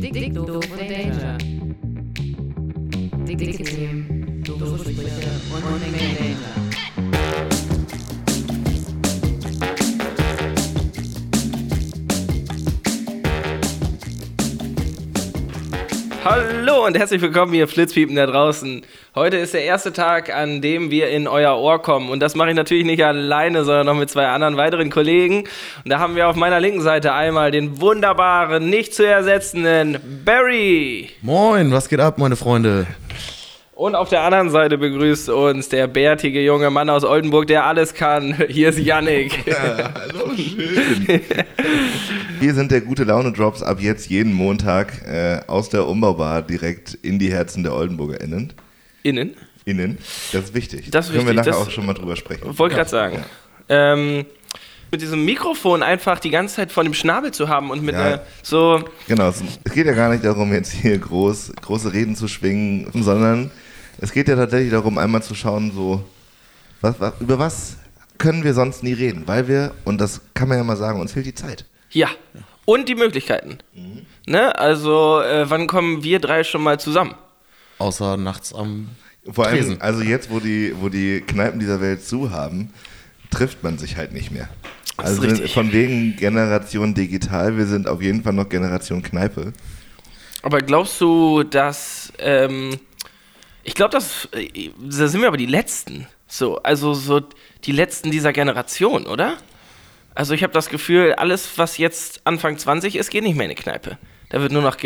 Dick, dick, doof und Danger. Dick, dick, Themen, doofe Sprüche und Unmengen Danger. Hallo und herzlich willkommen, ihr Flitzpiepen da draußen. Heute ist der erste Tag, an dem wir in euer Ohr kommen. Und das mache ich natürlich nicht alleine, sondern noch mit zwei anderen weiteren Kollegen. Und da haben wir auf meiner linken Seite einmal den wunderbaren, nicht zu ersetzenden Barry. Moin, was geht ab, meine Freunde? Und auf der anderen Seite begrüßt uns der bärtige junge Mann aus Oldenburg, der alles kann. Hier ist Yannick. Hallo, schön. Wir sind der gute Laune Drops ab jetzt jeden Montag äh, aus der Umbaubar direkt in die Herzen der OldenburgerInnen. Innen. Innen. Das ist wichtig. Das ist Können wir wichtig, nachher das- auch schon mal drüber sprechen. Wollte gerade sagen. Ähm, mit diesem Mikrofon einfach die ganze Zeit vor dem Schnabel zu haben und mit Ja. einer so Genau, es, es geht ja gar nicht darum, jetzt hier groß, große Reden zu schwingen, sondern es geht ja tatsächlich darum, einmal zu schauen, so, was, was, über was können wir sonst nie reden? Weil wir, und das kann man ja mal sagen, uns fehlt die Zeit. Ja. Und die Möglichkeiten. Ne? Also, äh, wann kommen wir drei schon mal zusammen? Außer nachts am Vor allem, Tresen. also jetzt, wo die, wo die Kneipen dieser Welt zu haben, trifft man sich halt nicht mehr. Das Also richtig. von wegen Generation digital, wir sind auf jeden Fall noch Generation Kneipe. Aber glaubst du, dass. Ähm, ich glaube, dass. Äh, da sind wir aber die Letzten. So, also so die Letzten dieser Generation, oder? Also, ich habe das Gefühl, alles, was jetzt Anfang 20 ist, geht nicht mehr in die Kneipe. Da wird nur noch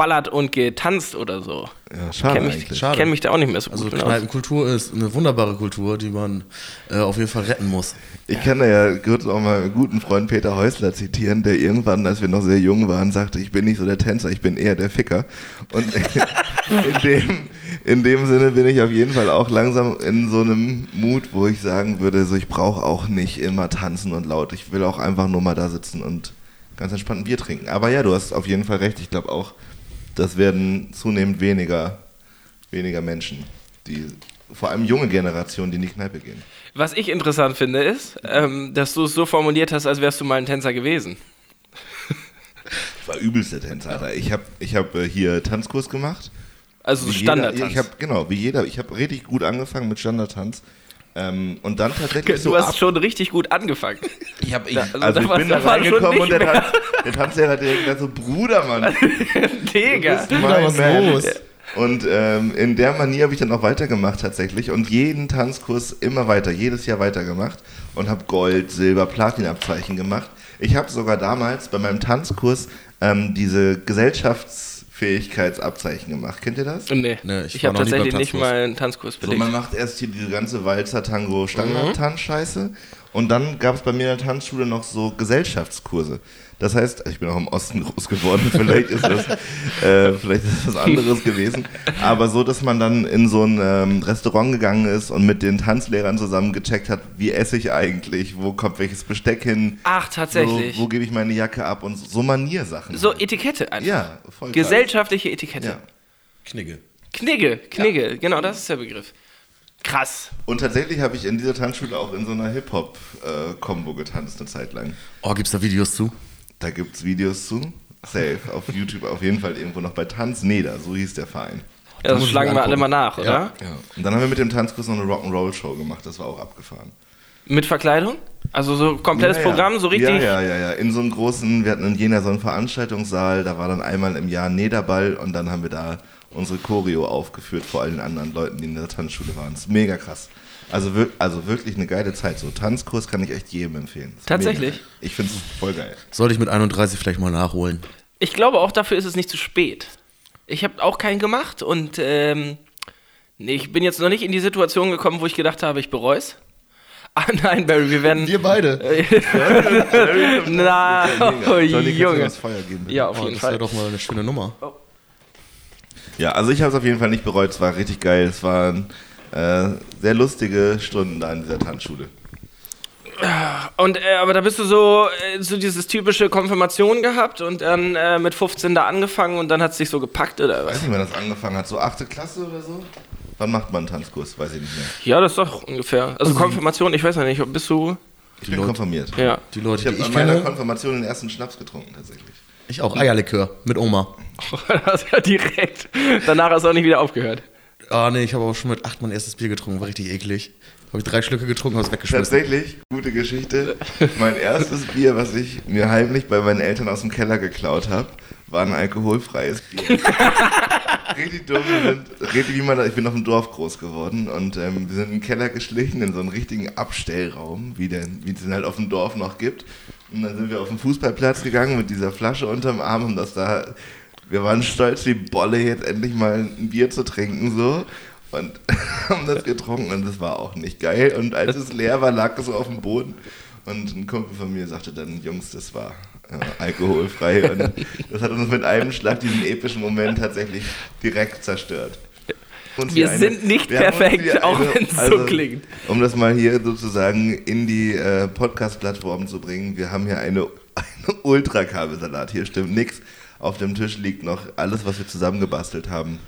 geballert und getanzt oder so. Ja, schade Kenn mich, eigentlich. Schade. kenn mich da auch nicht mehr so Also gut aus. Kneipenkultur ist eine wunderbare Kultur, die man äh, auf jeden Fall retten muss. Ich kann da ja kurz auch mal einen guten Freund Peter Häusler zitieren, der irgendwann, als wir noch sehr jung waren, sagte, ich bin nicht so der Tänzer, ich bin eher der Ficker. Und in dem, in dem Sinne bin ich auf jeden Fall auch langsam in so einem Mut, wo ich sagen würde, so ich brauche auch nicht immer tanzen und laut. Ich will auch einfach nur mal da sitzen und ganz entspannt ein Bier trinken. Aber ja, du hast auf jeden Fall recht. Ich glaube auch, das werden zunehmend weniger, weniger Menschen, die vor allem junge Generationen, die in die Kneipe gehen. Was ich interessant finde, ist, ähm, dass du es so formuliert hast, als wärst du mal ein Tänzer gewesen. Ich war übelster Tänzer, Alter. Ich habe ich hab, äh, hier Tanzkurs gemacht. Also Standardtanz. Ich habe genau, wie jeder. Ich habe richtig gut angefangen mit Standardtanz. Ähm, und dann tatsächlich du so hast ab, schon richtig gut angefangen. ich hab, ich, Da- also also ich bin da reingekommen und der, Tanz, der Tanzlehrer hat direkt gesagt so, Bruder, Mann, Digga. du bist mein los? Und ähm, in der Manier habe ich dann auch weitergemacht tatsächlich und jeden Tanzkurs immer weiter, jedes Jahr weitergemacht und habe Gold, Silber, Platinabzeichen gemacht. Ich habe sogar damals bei meinem Tanzkurs ähm, diese Gesellschaftsfähigkeitsabzeichen gemacht. Kennt ihr das? Nee, Nee, ich ich, habe tatsächlich nicht mal einen Tanzkurs So, belegt. man macht erst hier diese ganze Walzer, Tango, Standard-Tanz-Scheiße und dann gab es bei mir in der Tanzschule noch so Gesellschaftskurse. Das heißt, ich bin auch im Osten groß geworden, vielleicht ist das, äh, vielleicht ist das was anderes gewesen, aber so, dass man dann in so ein ähm, Restaurant gegangen ist und mit den Tanzlehrern zusammen gecheckt hat, wie esse ich eigentlich, wo kommt welches Besteck hin, Ach, tatsächlich. wo, wo gebe ich meine Jacke ab und so Maniersachen. so Etikette einfach. ja, voll. Gesellschaftliche Etikette. Ja. Knigge. Knigge, Knigge, genau, das ist der Begriff. Krass. Und tatsächlich habe ich in dieser Tanzschule auch in so einer Hip-Hop-Kombo getanzt eine Zeit lang. Oh, gibt's da Videos zu? Da gibt es Videos zu. Safe. Auf YouTube auf jeden Fall irgendwo noch bei Tanz Neder, so hieß der Verein. Ja, das schlagen wir alle mal nach, Ja. oder? Ja. Und dann haben wir mit dem Tanzkurs noch eine Rock'n'Roll-Show gemacht, das war auch abgefahren. Mit Verkleidung? Also so komplettes Ja, ja. Programm, so richtig. Ja, ja, ja, ja. In so einem großen, wir hatten in Jena so einen Veranstaltungssaal, da war dann einmal im Jahr Nederball und dann haben wir da unsere Choreo aufgeführt vor allen anderen Leuten, die in der Tanzschule waren. Das ist mega krass. Also, wir, also wirklich eine geile Zeit. So Tanzkurs kann ich echt jedem empfehlen. Das Tatsächlich? mega. Ich finde es voll geil. Sollte ich mit 31 vielleicht mal nachholen? Ich glaube auch dafür ist es nicht zu spät. Ich habe auch keinen gemacht und ähm, nee, ich bin jetzt noch nicht in die Situation gekommen, wo ich gedacht habe, ich bereue es. Ah nein, Barry, wir werden. Wir beide. Na, oh, Johnny, Junge. das Feuer geben? bitte? Ja, auf Oh, jeden das wäre Fall. doch mal eine schöne Nummer. Ja, also ich habe es auf jeden Fall nicht bereut. Es war richtig geil. Es waren äh, sehr lustige Stunden da in dieser Tanzschule. Und äh, aber da bist du so, äh, so dieses typische Konfirmation gehabt und dann äh, mit 15 da angefangen und dann hat es dich so gepackt oder Ich weiß was? nicht, wann das angefangen hat. So achte Klasse oder so? Wann macht man einen Tanzkurs? Weiß ich nicht mehr. Ja, das ist doch ungefähr. Also Konfirmation, ich weiß ja nicht, bist du. Ich bin Leute- konfirmiert. Ja. Die Leute, Ich habe ich an meiner kenne, Konfirmation den ersten Schnaps getrunken, tatsächlich. Ich auch. Eierlikör mit Oma. das ist ja direkt. Danach hast du auch nicht wieder aufgehört. Ah, nee, ich habe auch schon mit acht mein erstes Bier getrunken. War richtig eklig. Habe ich drei Schlücke getrunken, habe es weggeschmissen. Tatsächlich, gute Geschichte. Mein erstes Bier, was ich mir heimlich bei meinen Eltern aus dem Keller geklaut habe, war ein alkoholfreies Bier. richtig dumm. Richtig wie man, da- ich bin auf dem Dorf groß geworden und ähm, wir sind in den Keller geschlichen, in so einen richtigen Abstellraum, wie, den, wie es den halt auf dem Dorf noch gibt. Und dann sind wir auf den Fußballplatz gegangen mit dieser Flasche unterm Arm und das da. Wir waren stolz wie Bolle, jetzt endlich mal ein Bier zu trinken, so. Und haben das getrunken und das war auch nicht geil. Und als es leer war, lag es so auf dem Boden. Und ein Kumpel von mir sagte dann, Jungs, das war äh, alkoholfrei. Und das hat uns mit einem Schlag diesen epischen Moment tatsächlich direkt zerstört. Uns Wir hier sind nicht perfekt, hier auch wenn's so klingt. Um das mal hier sozusagen in die äh, Podcast-Plattform zu bringen, wir haben hier eine, eine Ultrakabelsalat. Hier stimmt nichts. Auf dem Tisch liegt noch alles, was wir zusammengebastelt haben.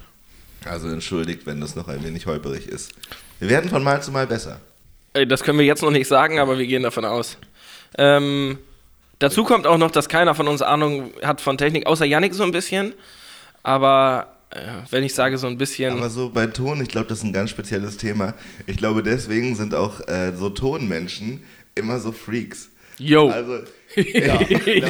Also entschuldigt, wenn das noch ein wenig holperig ist. Wir werden von Mal zu Mal besser. Ey, Das können wir jetzt noch nicht sagen, aber wir gehen davon aus. Ähm, dazu kommt auch noch, dass keiner von uns Ahnung hat von Technik, außer Yannick so ein bisschen. Aber äh, wenn ich sage so ein bisschen. Aber so bei Ton, ich glaube, das ist ein ganz spezielles Thema. Ich glaube, deswegen sind auch äh, so Tonmenschen immer so Freaks. yo. Also, ja,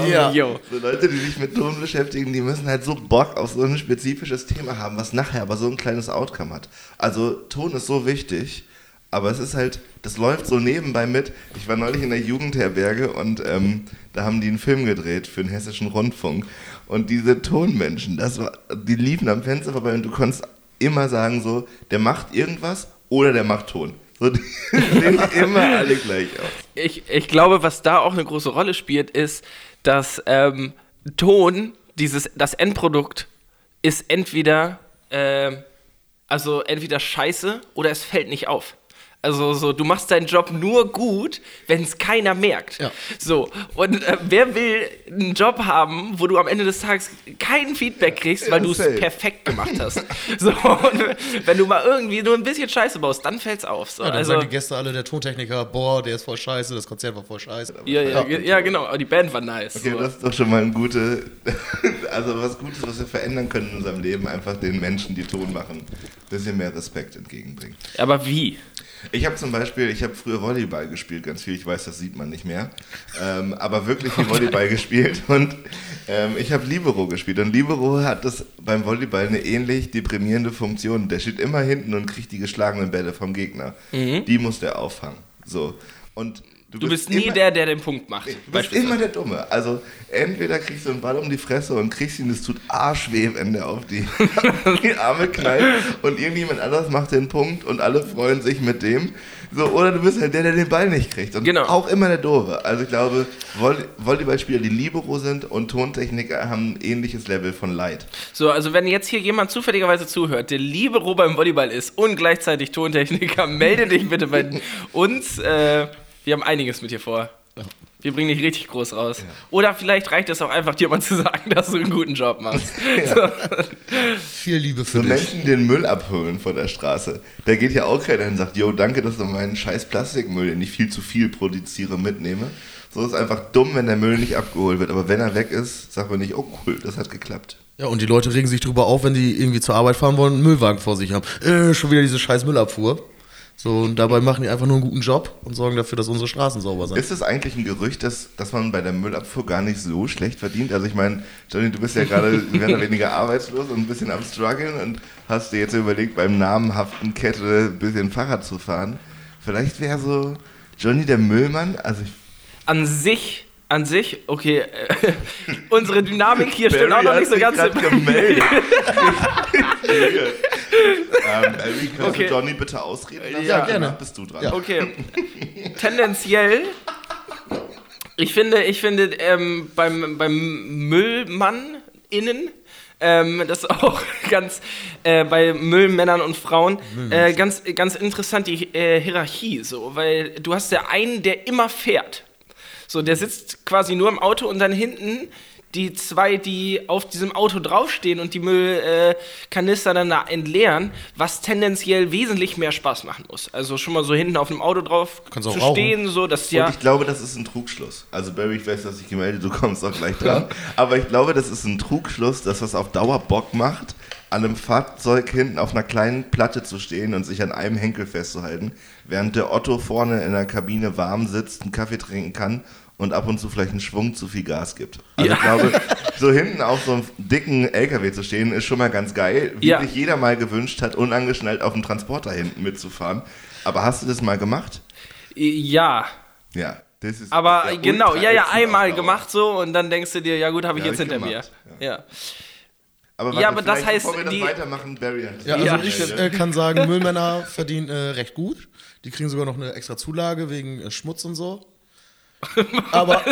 Ja. yo. So Leute, die sich mit Ton beschäftigen, die müssen halt so Bock auf so ein spezifisches Thema haben, was nachher aber so ein kleines Outcome hat. Also Ton ist so wichtig, aber es ist halt, das läuft so nebenbei mit. Ich war neulich in der Jugendherberge und ähm, da haben die einen Film gedreht für den hessischen Rundfunk. Und diese Tonmenschen, das war, die liefen am Fenster vorbei und du konntest immer sagen so, der macht irgendwas oder der macht Ton. So, die sehen immer alle gleich aus. Ich, ich glaube, was da auch eine große Rolle spielt, ist, dass ähm, Ton, dieses, das Endprodukt, ist entweder, ähm, also entweder scheiße oder es fällt nicht auf. Also so, du machst deinen Job nur gut, wenn es keiner merkt. Ja. So, und äh, wer will einen Job haben, wo du am Ende des Tages kein Feedback kriegst, weil du es perfekt gemacht hast. so, und wenn du mal irgendwie nur ein bisschen Scheiße baust, dann fällt's auf. So, Ja, dann also, sagen die Gäste alle, der Tontechniker, boah, der ist voll scheiße, das Konzert war voll scheiße. ja, ja, ja, ja, genau, aber die Band war nice. Okay, so. das ist doch schon mal ein gute, also was Gutes, was wir verändern können in unserem Leben, einfach den Menschen, die Ton machen, ein bisschen mehr Respekt entgegenbringen. Aber wie? Ich habe zum Beispiel, ich habe früher Volleyball gespielt, ganz viel, ich weiß, das sieht man nicht mehr, ähm, aber wirklich viel Volleyball gespielt und ähm, ich habe Libero gespielt und Libero hat das beim Volleyball eine ähnlich deprimierende Funktion. Der steht immer hinten und kriegt die geschlagenen Bälle vom Gegner. Die muss der auffangen. So. Und Du bist nie immer- der, der den Punkt macht. Du bist immer der Dumme. Also entweder kriegst du einen Ball um die Fresse und kriegst ihn, das tut arschweh, wenn der auf die, die Arme knallt und irgendjemand anderes macht den Punkt und alle freuen sich mit dem. So, oder du bist halt der, der den Ball nicht kriegt. Und Genau. auch immer der Doofe. Also ich glaube, Volley Volleyballspieler, die Libero sind und Tontechniker haben ein ähnliches Level von Leid. So, also wenn jetzt hier jemand zufälligerweise zuhört, der Libero beim Volleyball ist und gleichzeitig Tontechniker, melde dich bitte bei uns. Äh, wir haben einiges mit dir vor. Wir bringen dich richtig groß raus. Oder vielleicht reicht es auch einfach, dir mal zu sagen, dass du einen guten Job machst. Viel Liebe für So dich. Menschen, die den Müll abholen von der Straße. Da geht ja auch keiner hin und sagt, yo, danke, dass du meinen scheiß Plastikmüll, den ich viel zu viel produziere, mitnehme. So ist einfach dumm, wenn der Müll nicht abgeholt wird. Aber wenn er weg ist, sagt man nicht, oh cool, das hat geklappt. Ja, und die Leute regen sich drüber auf, wenn die irgendwie zur Arbeit fahren wollen und einen Müllwagen vor sich haben. Äh, schon wieder diese scheiß Müllabfuhr. So, und dabei machen die einfach nur einen guten Job und sorgen dafür, dass unsere Straßen sauber sind. Ist es eigentlich ein Gerücht, dass, dass man bei der Müllabfuhr gar nicht so schlecht verdient? Also ich meine, Johnny, du bist ja gerade mehr oder weniger arbeitslos und ein bisschen am struggeln und hast dir jetzt überlegt, beim namenhaften Kette ein bisschen Fahrrad zu fahren. Vielleicht wäre so Johnny der Müllmann, also ich An sich, an sich, okay, äh, unsere Dynamik hier stimmt auch noch nicht so ganz. gemeldet. ähm, Elvi, kannst Okay. du Johnny bitte ausreden lassen? Ja, gerne. Danach bist du dran. Ja. Okay. Tendenziell. Ich finde, ich finde ähm, beim, beim Müllmann innen, ähm, das ist auch ganz äh, bei Müllmännern und Frauen äh, ganz, ganz interessant die äh, Hierarchie so, weil du hast ja einen, der immer fährt. So, der sitzt quasi nur im Auto und dann hinten die zwei, die auf diesem Auto draufstehen und die Müllkanister äh, dann da entleeren, was tendenziell wesentlich mehr Spaß machen muss. Also schon mal so hinten auf dem Auto drauf Kannst zu stehen, so dass ja. Und ich glaube, das ist ein Trugschluss. Also Barry, ich weiß, dass ich gemeldet, du kommst auch gleich dran. Aber ich glaube, das ist ein Trugschluss, dass das auf Dauer Bock macht, an einem Fahrzeug hinten auf einer kleinen Platte zu stehen und sich an einem Henkel festzuhalten, während der Otto vorne in der Kabine warm sitzt, einen Kaffee trinken kann und ab und zu vielleicht einen Schwung zu viel Gas gibt. Also Ja. ich glaube, so hinten auf so einem dicken LKW zu stehen, ist schon mal ganz geil. Wie Ja. sich jeder mal gewünscht hat, unangeschnallt auf dem Transporter hinten mitzufahren. Aber hast du das mal gemacht? ja. Ja. Das ist Aber genau, ja, ja, einmal gemacht so und dann denkst du dir, ja gut, habe ich Ja, jetzt hab ich hinter gemacht, mir. Ja. Aber, Ja, aber das heißt, bevor wir das die- weitermachen, Barry hat Ja, also Ja, ich äh, kann sagen, Müllmänner verdienen äh, recht gut. Die kriegen sogar noch eine extra Zulage wegen äh, Schmutz und so. Aber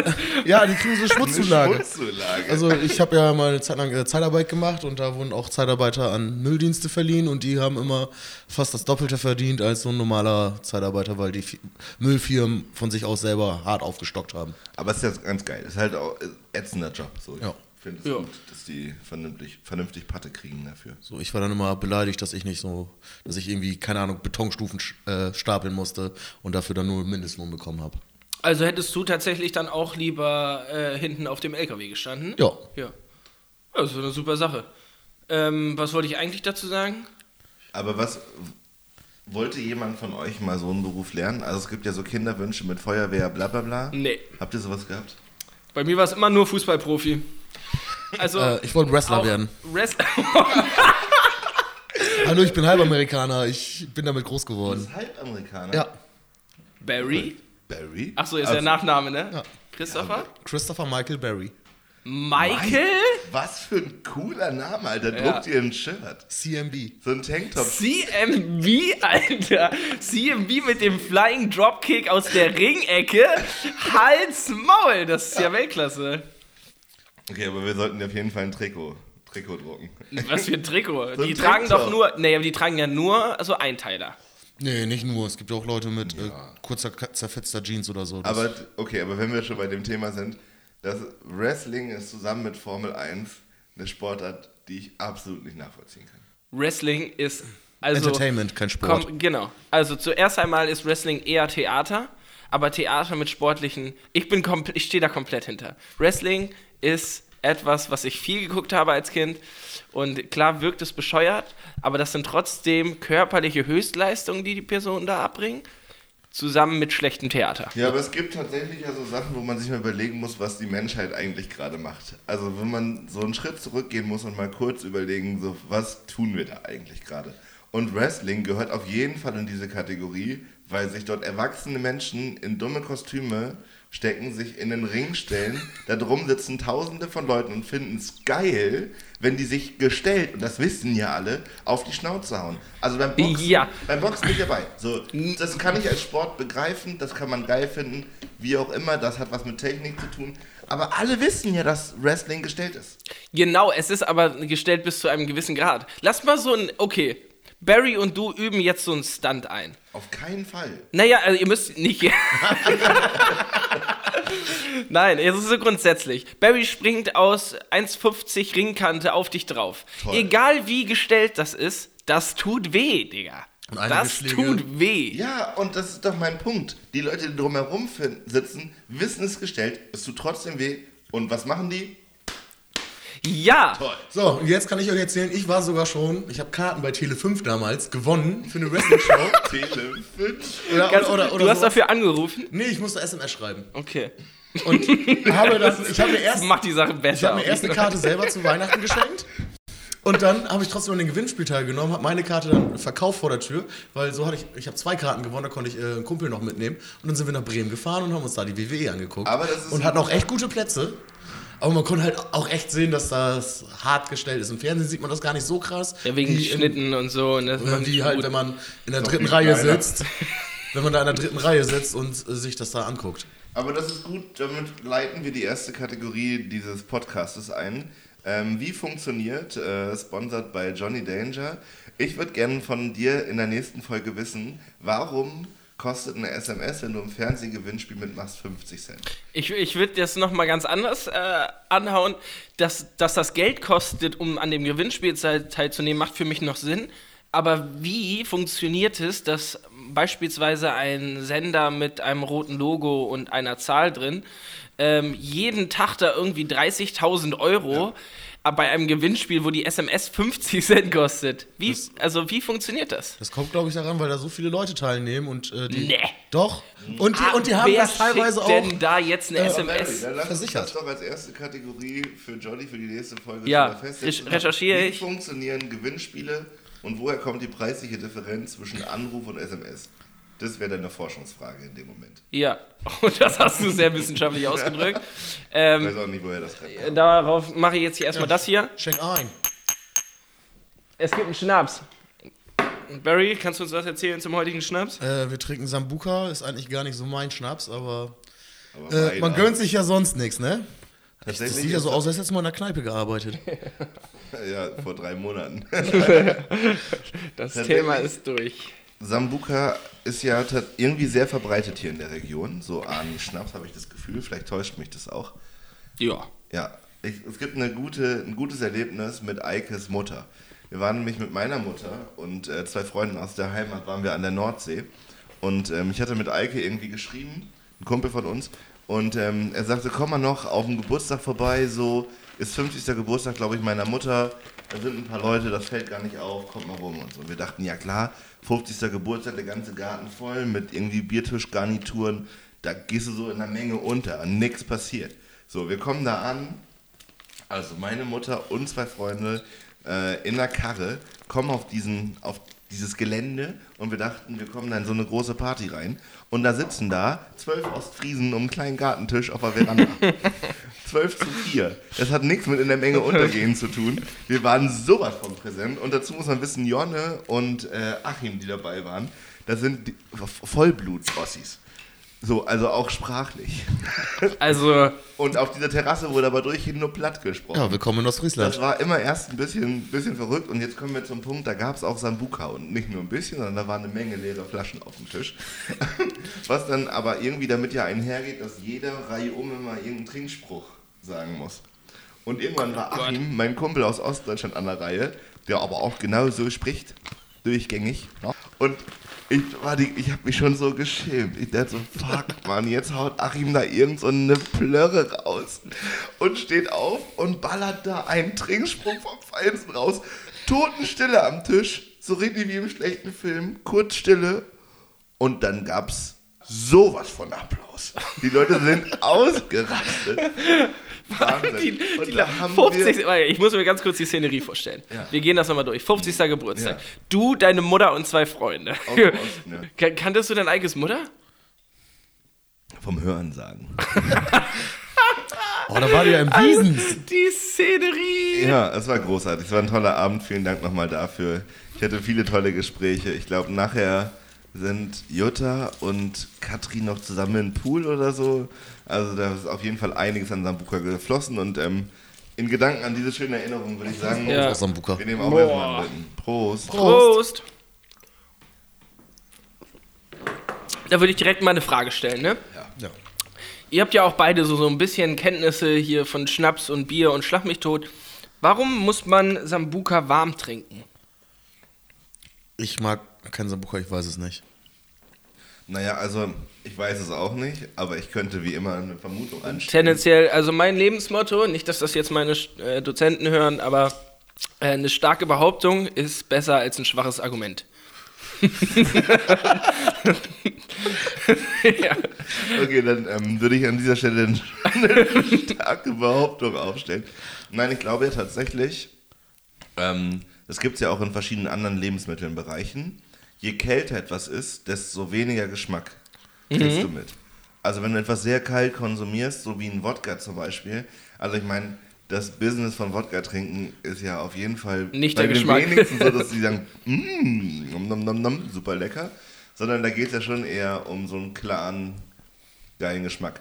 ja, die kriegen so eine Schmutzzulage. Schmutzzulage. Also ich habe ja mal eine Zeit lang äh, Zeitarbeit gemacht und da wurden auch Zeitarbeiter an Mülldienste verliehen und die haben immer fast das Doppelte verdient als so ein normaler Zeitarbeiter, weil die Fi- Müllfirmen von sich aus selber hart aufgestockt haben. aber es ist ja ganz geil. Es ist halt auch äh, ätzender Job. So. Ich Ja. finde es Ja. gut, dass die vernünftig, vernünftig Patte kriegen dafür. So, ich war dann immer beleidigt, dass ich nicht so, dass ich irgendwie, keine Ahnung, Betonstufen äh, stapeln musste und dafür dann nur Mindestlohn bekommen habe. Also hättest du tatsächlich dann auch lieber äh, hinten auf dem LKW gestanden? Ja. Ja. Das ist eine super Sache. Ähm, was wollte ich eigentlich dazu sagen? Aber was wollte jemand von euch mal so einen Beruf lernen? Also es gibt ja so Kinderwünsche mit Feuerwehr, bla bla bla. Nee. Habt ihr sowas gehabt? Bei mir war es immer nur Fußballprofi. Also. Äh, ich wollte Wrestler werden. Rest Hallo, ich bin Halbamerikaner, ich bin damit groß Du geworden. bist Halbamerikaner. Ja, Barry? Barry? Achso, ist Also, der Nachname, ne? Ja. Christopher? Christopher Michael Barry. Michael? Was für ein cooler Name, Alter. Ja. Druck dir ein Shirt. CMB. So ein Tanktop. CMB, Alter. CMB mit dem Flying Dropkick aus der Ringecke. Hals, Maul. Das ist ja Weltklasse. Okay, aber wir sollten dir auf jeden Fall ein Trikot, Trikot drucken. Was für ein Trikot. So ein die tragen Tanktop. doch nur, nee, aber die tragen ja nur so Einteiler. Nee, nicht nur. Es gibt auch Leute mit äh, kurzer, zerfetzter Jeans oder so. Aber okay, aber wenn wir schon bei dem Thema sind, das Wrestling ist zusammen mit Formel 1 eine Sportart, die ich absolut nicht nachvollziehen kann. Wrestling ist also Entertainment, kein Sport. Komm, genau. Also zuerst einmal ist Wrestling eher Theater, aber Theater mit sportlichen. Ich bin komplett, ich stehe da komplett hinter. Wrestling ist etwas, was ich viel geguckt habe als Kind und klar wirkt es bescheuert, aber das sind trotzdem körperliche Höchstleistungen, die die Personen da abbringen, zusammen mit schlechtem Theater. Ja, aber es gibt tatsächlich ja so Sachen, wo man sich mal überlegen muss, was die Menschheit eigentlich gerade macht. Also wenn man so einen Schritt zurückgehen muss und mal kurz überlegen, so was tun wir da eigentlich gerade? Und Wrestling gehört auf jeden Fall in diese Kategorie, weil sich dort erwachsene Menschen in dumme Kostüme stecken, sich in den Ring stellen, da drum sitzen tausende von Leuten und finden es geil, wenn die sich gestellt, und das wissen ja alle, auf die Schnauze hauen. Also beim Boxen, Ja. beim Boxen bin ich dabei. So, das kann ich als Sport begreifen, das kann man geil finden, wie auch immer, das hat was mit Technik zu tun. Aber alle wissen ja, dass Wrestling gestellt ist. Genau, es ist aber gestellt bis zu einem gewissen Grad. Lass mal so ein, okay, Barry und du üben jetzt so einen Stunt ein. Auf keinen Fall. Naja, also ihr müsst nicht. Nein, es ist so grundsätzlich. Barry springt aus 1,50 Ringkante auf dich drauf. Toll. Egal wie gestellt das ist, das tut weh, Digga. Das Schläge- tut weh. Ja, und das ist doch mein Punkt. Die Leute, die drumherum sitzen, wissen es gestellt, es tut trotzdem weh. Und was machen die? Ja. Toll. So, und jetzt kann ich euch erzählen, ich war sogar schon, ich habe Karten bei Tele 5 damals gewonnen für eine Wrestling-Show. Tele 5. oder, Ganz, oder, oder, oder du hast sowas. dafür angerufen? Nee, ich musste SMS schreiben. Okay. Und habe dann, ich habe mir erst, Das macht die Sache ich besser. habe mir erst eine Karte selber zu Weihnachten geschenkt. Und dann habe ich trotzdem an den Gewinnspiel teilgenommen, habe meine Karte dann verkauft vor der Tür, weil so hatte ich, ich habe zwei Karten gewonnen, da konnte ich äh, einen Kumpel noch mitnehmen. Und dann sind wir nach Bremen gefahren und haben uns da die WWE angeguckt. Und hatten auch echt gute Plätze. Aber man konnte halt auch echt sehen, dass das hart gestellt ist. Im Fernsehen sieht man das gar nicht so krass. ja, wegen Schnitten und so. Und das Oder man wie halt, gut- wenn man in der dritten Reihe kleiner. sitzt. Wenn man da in der dritten Reihe sitzt und äh, sich das da anguckt. Aber das ist gut, damit leiten wir die erste Kategorie dieses Podcastes ein. Ähm, wie funktioniert, äh, sponsert bei Johnny Danger. Ich würde gerne von dir in der nächsten Folge wissen, warum kostet eine SMS, wenn du im Fernsehgewinnspiel mitmachst, 50 Cent. Ich, ich würde das nochmal ganz anders äh, anhauen. Dass, dass das Geld kostet, um an dem Gewinnspiel teil- teilzunehmen, macht für mich noch Sinn. Aber wie funktioniert es, dass beispielsweise ein Sender mit einem roten Logo und einer Zahl drin ähm, jeden Tag da irgendwie 30.000 Euro äh, bei einem Gewinnspiel, wo die SMS 50 Cent kostet? Wie, also wie funktioniert das? Das kommt, glaube ich, daran, weil da so viele Leute teilnehmen und äh, die. Nee. Doch. Und die, und die haben Wer das teilweise auch. denn da jetzt eine Äh, SMS? Dann versichert. das doch als erste Kategorie für Jolly für die nächste Folge Ja, festsetzen. rech- recherchiere Wie ich. funktionieren Gewinnspiele und woher kommt die preisliche Differenz zwischen Anruf und SMS? Das wäre deine Forschungsfrage in dem Moment. Ja, und das hast du sehr wissenschaftlich ausgedrückt. Ich Ähm, weiß auch nicht, woher das kommt. darauf mache ich jetzt hier erstmal das hier. Schenk ein. Es gibt einen Schnaps. Barry, kannst du uns was erzählen zum heutigen Schnaps? Äh, wir trinken Sambuka, ist eigentlich gar nicht so mein Schnaps, aber Aber äh, man gönnt sich ja sonst nichts, ne? Das Tatsächlich sieht ja so aus, als hättest du mal in der Kneipe gearbeitet. Ja, vor drei Monaten. Das. Thema ist durch. Sambuka ist ja irgendwie sehr verbreitet hier in der Region. So Ani-Schnaps habe ich das Gefühl. Vielleicht täuscht mich das auch. Ja. Ja, ich, es gibt eine gute, ein gutes Erlebnis mit Eikes Mutter. Wir waren nämlich mit meiner Mutter und äh, zwei Freunden aus der Heimat waren wir an der Nordsee. Und ähm, ich hatte mit Eike irgendwie geschrieben, ein Kumpel von uns. Und ähm, er sagte, komm mal noch auf den Geburtstag vorbei, so ist 50. Geburtstag, glaube ich, meiner Mutter. Da sind ein paar Leute, das fällt gar nicht auf, kommt mal rum und so. Und wir dachten, ja klar, 50. Geburtstag, der ganze Garten voll mit irgendwie Biertischgarnituren. Da gehst du so in der Menge unter, nichts passiert. So, wir kommen da an, also meine Mutter und zwei Freunde äh, in der Karre kommen auf, diesen, auf dieses Gelände und wir dachten, wir kommen da in so eine große Party rein. Und da sitzen da zwölf Ostfriesen um einen kleinen Gartentisch auf der Veranda. 12 zu 4. Das hat nichts mit in der Menge untergehen zu tun. Wir waren sowas von präsent. Und dazu muss man wissen, Jonne und äh, Achim, die dabei waren, das sind Vollblut-Ossis. So, also auch sprachlich. Also, Und auf dieser Terrasse wurde aber durchgehend nur platt gesprochen. Ja, willkommen in Ostfriesland. Das war immer erst ein bisschen, bisschen verrückt und jetzt kommen wir zum Punkt, da gab es auch Sambuka und nicht nur ein bisschen, sondern da waren eine Menge leere Flaschen auf dem Tisch. Was dann aber irgendwie damit ja einhergeht, dass jede Reihe um immer irgendeinen Trinkspruch sagen muss. Und irgendwann war Gott. Achim, mein Kumpel aus Ostdeutschland, an der Reihe, der aber auch genau so spricht, durchgängig. Und ich, die, ich habe mich schon so geschämt. Ich dachte so, fuck, Mann, jetzt haut Achim da irgend so eine Plörre raus und steht auf und ballert da einen Trinkspruch vom Feinsten raus. Totenstille am Tisch, so richtig wie im schlechten Film, kurz Stille und dann gab's sowas von Applaus. Die Leute sind ausgerastet. Wahnsinn. die, die, da haben 50. wir- warte, ich muss mir ganz kurz die Szenerie vorstellen. Ja. Wir gehen das nochmal durch. 50. Geburtstag. Ja. Du, deine Mutter und zwei Freunde. Aus dem Osten, ja. Kan- Kanntest du dein eigenes Mutter? Vom Hören sagen. Oh, da war die ja im Wiesens. Die Szenerie. Ja, es war großartig. Es war ein toller Abend. Vielen Dank nochmal dafür. Ich hatte viele tolle Gespräche. Ich glaube, nachher sind Jutta und Katrin noch zusammen im Pool oder so. Also da ist auf jeden Fall einiges an Sambuka geflossen und ähm, in Gedanken an diese schöne Erinnerung würde ich sagen, Ja. Sambuka. wir nehmen auch Boah. erstmal einen dritten. Prost. Prost. Da würde ich direkt mal eine Frage stellen, ne? Ja. Ihr habt ja auch beide so, so ein bisschen Kenntnisse hier von Schnaps und Bier und Schlag mich tot. Warum muss man Sambuka warm trinken? Ich mag kein Sambuka, ich weiß es nicht. Naja, also ich weiß es auch nicht, aber ich könnte wie immer eine Vermutung anstellen. Tendenziell, also mein Lebensmotto, nicht, dass das jetzt meine äh, Dozenten hören, aber äh, eine starke Behauptung ist besser als ein schwaches Argument. ja. Okay, dann ähm, würde ich an dieser Stelle eine starke Behauptung aufstellen. Nein, ich glaube ja tatsächlich, ähm, das gibt es ja auch in verschiedenen anderen Lebensmittelbereichen. Je kälter etwas ist, desto weniger Geschmack kriegst du mit. Also wenn du etwas sehr kalt konsumierst, so wie ein Wodka zum Beispiel, also ich meine, das Business von Wodka trinken ist ja auf jeden Fall Nicht bei der den Geschmack. wenigsten so, dass sie sagen, mmm, nom, nom, nom, nom, super lecker, sondern da geht es ja schon eher um so einen klaren, geilen Geschmack.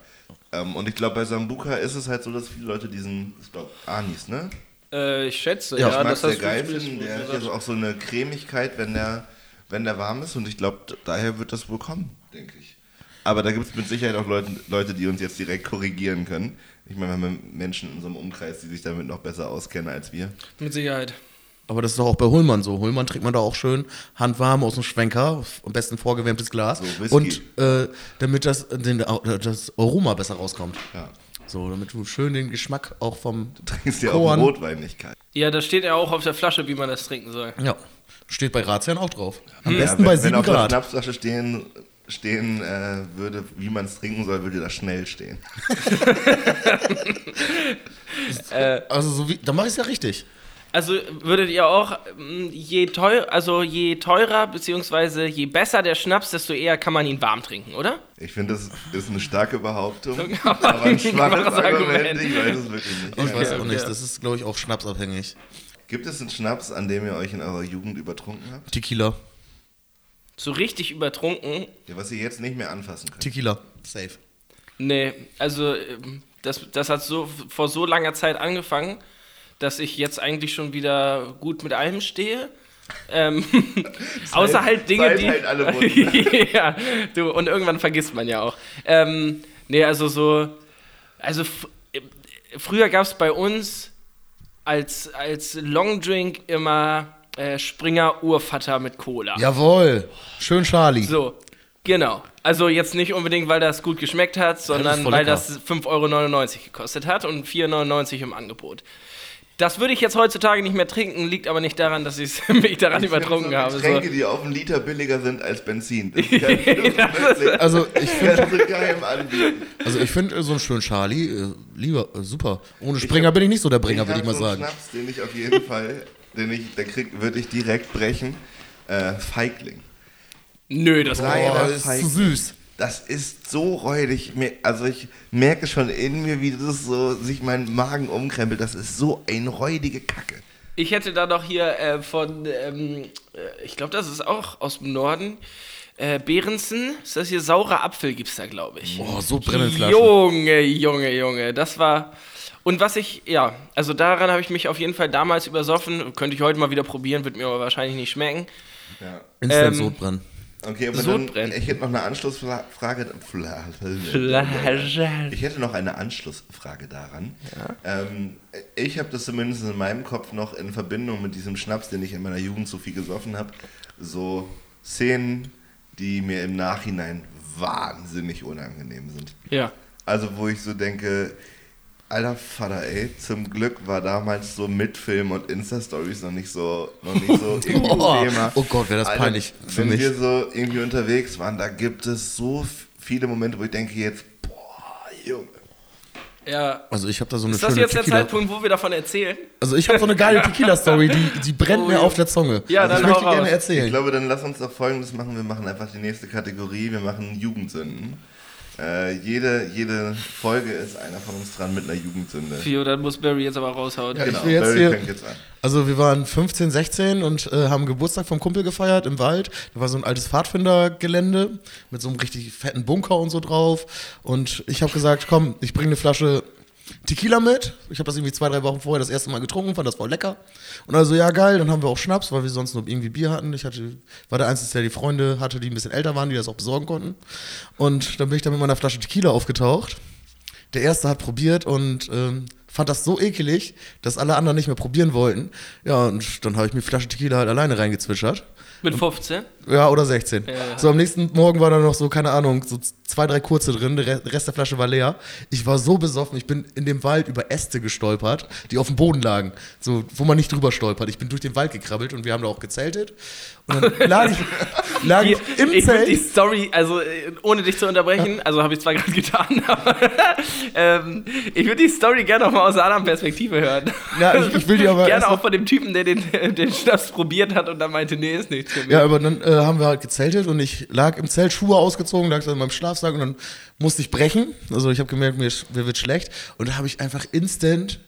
Ähm, und ich glaube, bei Sambuka ist es halt so, dass viele Leute diesen, ich glaube, Anis, ne? Äh, ich schätze, Ja, ja, das sehr geil finden. Der hat ja auch so eine Cremigkeit, wenn der, wenn der warm ist. Und ich glaube, daher wird das wohl kommen. denke ich. Aber da gibt es mit Sicherheit auch Leute, Leute, die uns jetzt direkt korrigieren können. Ich meine, wir haben Menschen in unserem Umkreis, die sich damit noch besser auskennen als wir. Mit Sicherheit. Aber das ist doch auch bei Hullmann so. Hullmann trinkt man da auch schön handwarm aus dem Schwenker, am besten vorgewärmtes Glas. So, und äh, damit das, den, das Aroma besser rauskommt. Ja. So, damit du schön den Geschmack auch vom Trinkst ja auch Rotwein nicht kalt. Ja, da steht ja auch auf der Flasche, wie man das trinken soll. Ja, steht bei Razian auch drauf. Am Ja, besten wenn, bei wenn 7 auf der Grad. Schnapsflasche stehen, stehen äh, würde, wie man es trinken soll, würde das schnell stehen. Also, so wie, dann mach ich es ja richtig. Also würdet ihr auch, ähm, je teuer, also je teurer beziehungsweise je besser der Schnaps, desto eher kann man ihn warm trinken, oder? Ich finde, das ist eine starke Behauptung, Aber ein schwaches Argument. Argument. Ich weiß es wirklich nicht. Ich weiß auch okay. nicht, das ist, glaube ich, auch schnapsabhängig. Gibt es einen Schnaps, an dem ihr euch in eurer Jugend übertrunken habt? Tequila. So richtig übertrunken? Ja, was ihr jetzt nicht mehr anfassen könnt. Tequila. Safe. Nee, also ähm, das, das hat so vor so langer Zeit angefangen, dass ich jetzt eigentlich schon wieder gut mit allem stehe. Ähm, außer halt Dinge, seid die. halt alle Wunden. ja, du, und irgendwann vergisst man ja auch. Ähm, nee, also so. Also f- äh, früher gab es bei uns als, als Longdrink immer äh, Springer Urvater mit Cola. Jawohl. Schön Charlie. So, genau. Also jetzt nicht unbedingt, weil das gut geschmeckt hat, sondern voll weil das 5,99 Euro gekostet hat und 4,99 Euro im Angebot. Das würde ich jetzt heutzutage nicht mehr trinken, liegt aber nicht daran, dass ich mich daran übertrunken habe. Getränke, So. die auf einen Liter billiger sind als Benzin. Das ich wirklich Also, ich finde also ich find, äh, so einen schönen Charlie, äh, lieber, äh, super. Ohne Springer bin ich nicht so der Bringer, würde ich hab mal so sagen. Schnaps, den ich auf jeden Fall, den ich, der krieg, würde ich direkt brechen. Äh, Feigling. Nö, das war Boah, Reiner ist zu süß. Das ist so räudig. Also ich merke schon in mir, wie das so sich mein Magen umkrempelt. Das ist so eine räudige Kacke. Ich hätte da noch hier äh, von, ähm, äh, ich glaube, das ist auch aus dem Norden, äh, Behrensen. Ist das hier saurer Apfel, gibt's da, glaube ich. Boah, so brennende Flaschen. Junge, Junge, Junge, das war. Und was ich, ja, also daran habe ich mich auf jeden Fall damals übersoffen. Könnte ich heute mal wieder probieren, wird mir aber wahrscheinlich nicht schmecken. Ja. Instant Ähm, Sodbrennen. Okay, aber dann, ich hätte noch eine Anschlussfrage. Ich hätte noch eine Anschlussfrage daran. Ähm, ich habe das zumindest in meinem Kopf noch in Verbindung mit diesem Schnaps, den ich in meiner Jugend so viel gesoffen habe, so Szenen, die mir im Nachhinein wahnsinnig unangenehm sind. Ja. Also wo ich so denke, alter Vater, ey, zum Glück war damals so Mitfilm und Insta-Stories noch nicht so, noch nicht so irgendwie Oh, Thema. oh Gott, wäre das Alter, peinlich für Wenn mich. wir so irgendwie unterwegs waren, da gibt es so viele Momente, wo ich denke jetzt, boah, Junge. Ja. Also ich habe da so eine Ist das jetzt der Tequila. Zeitpunkt, wo wir davon erzählen? Also ich habe so eine geile Tequila-Story, die, die brennt Oh, mir auf der Zunge. Ja, also dann ich möchte hau gerne raus. Ich erzählen. glaube, dann lass uns doch folgendes machen. Wir machen einfach die nächste Kategorie. Wir machen Jugendsünden. Äh, jede, jede Folge ist einer von uns dran mit einer Jugendsünde. Fio, dann muss Barry jetzt aber raushauen. Ja, Genau, ich will jetzt Barry hier- fängt jetzt an. Also wir waren 15, 16 und äh, haben Geburtstag vom Kumpel gefeiert im Wald. Da war so ein altes Pfadfindergelände mit so einem richtig fetten Bunker und so drauf. Und ich habe gesagt, komm, ich bringe eine Flasche Tequila mit. Ich habe das irgendwie zwei, drei Wochen vorher das erste Mal getrunken, fand das voll lecker. Und also, ja geil, dann haben wir auch Schnaps, weil wir sonst nur irgendwie Bier hatten. Ich hatte, war der Einzige, der die Freunde hatte, die ein bisschen älter waren, die das auch besorgen konnten. Und dann bin ich da mit meiner Flasche Tequila aufgetaucht. Der erste hat probiert und ähm, fand das so ekelig, dass alle anderen nicht mehr probieren wollten. Ja, und dann habe ich mir Flasche Tequila halt alleine reingezwischert. Mit 15? Ja, oder 16. Ja. So, am nächsten Morgen war da noch so, keine Ahnung, so zwei, drei kurze drin, der Re- Rest der Flasche war leer. Ich war so besoffen, ich bin in dem Wald über Äste gestolpert, die auf dem Boden lagen, so, wo man nicht drüber stolpert. Ich bin durch den Wald gekrabbelt und wir haben da auch gezeltet. Und dann lag ich, lag ich im ich würde die Zelt. Story, also äh, ohne dich zu unterbrechen, also habe ich zwar gerade getan, aber ähm, ich würde die Story gerne noch mal aus einer anderen Perspektive hören. Ja, ich, ich will die aber gerne auch von dem Typen, der den, den Schnaps probiert hat und dann meinte, nee, ist nichts für mich. Ja, aber dann äh, haben wir halt gezeltet und ich lag im Zelt, Schuhe ausgezogen, lag dann in meinem Schlafsack und dann musste ich brechen. Also ich habe gemerkt, mir, mir wird schlecht. Und da habe ich einfach instant,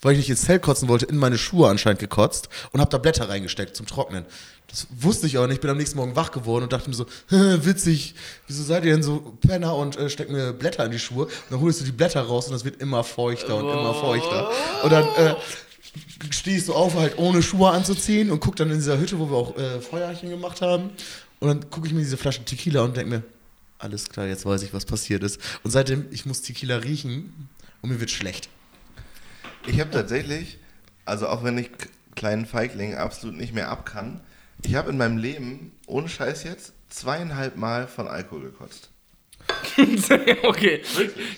weil ich nicht ins Zelt kotzen wollte, in meine Schuhe anscheinend gekotzt und habe da Blätter reingesteckt zum Trocknen. Das wusste ich aber nicht. Ich bin am nächsten Morgen wach geworden und dachte mir so, witzig, wieso seid ihr denn so Penner und äh, steckt mir Blätter in die Schuhe? Und dann holst du die Blätter raus und das wird immer feuchter und immer feuchter. Und dann äh, stehe ich so auf, halt ohne Schuhe anzuziehen und guck dann in dieser Hütte, wo wir auch äh, Feuerchen gemacht haben. Und dann gucke ich mir diese Flasche Tequila und denke mir, alles klar, jetzt weiß ich, was passiert ist. Und seitdem, ich muss Tequila riechen und mir wird schlecht. Ich habe tatsächlich, also auch wenn ich kleinen Feigling absolut nicht mehr ab kann, ich habe in meinem Leben, ohne Scheiß jetzt, zweieinhalb Mal von Alkohol gekotzt. okay.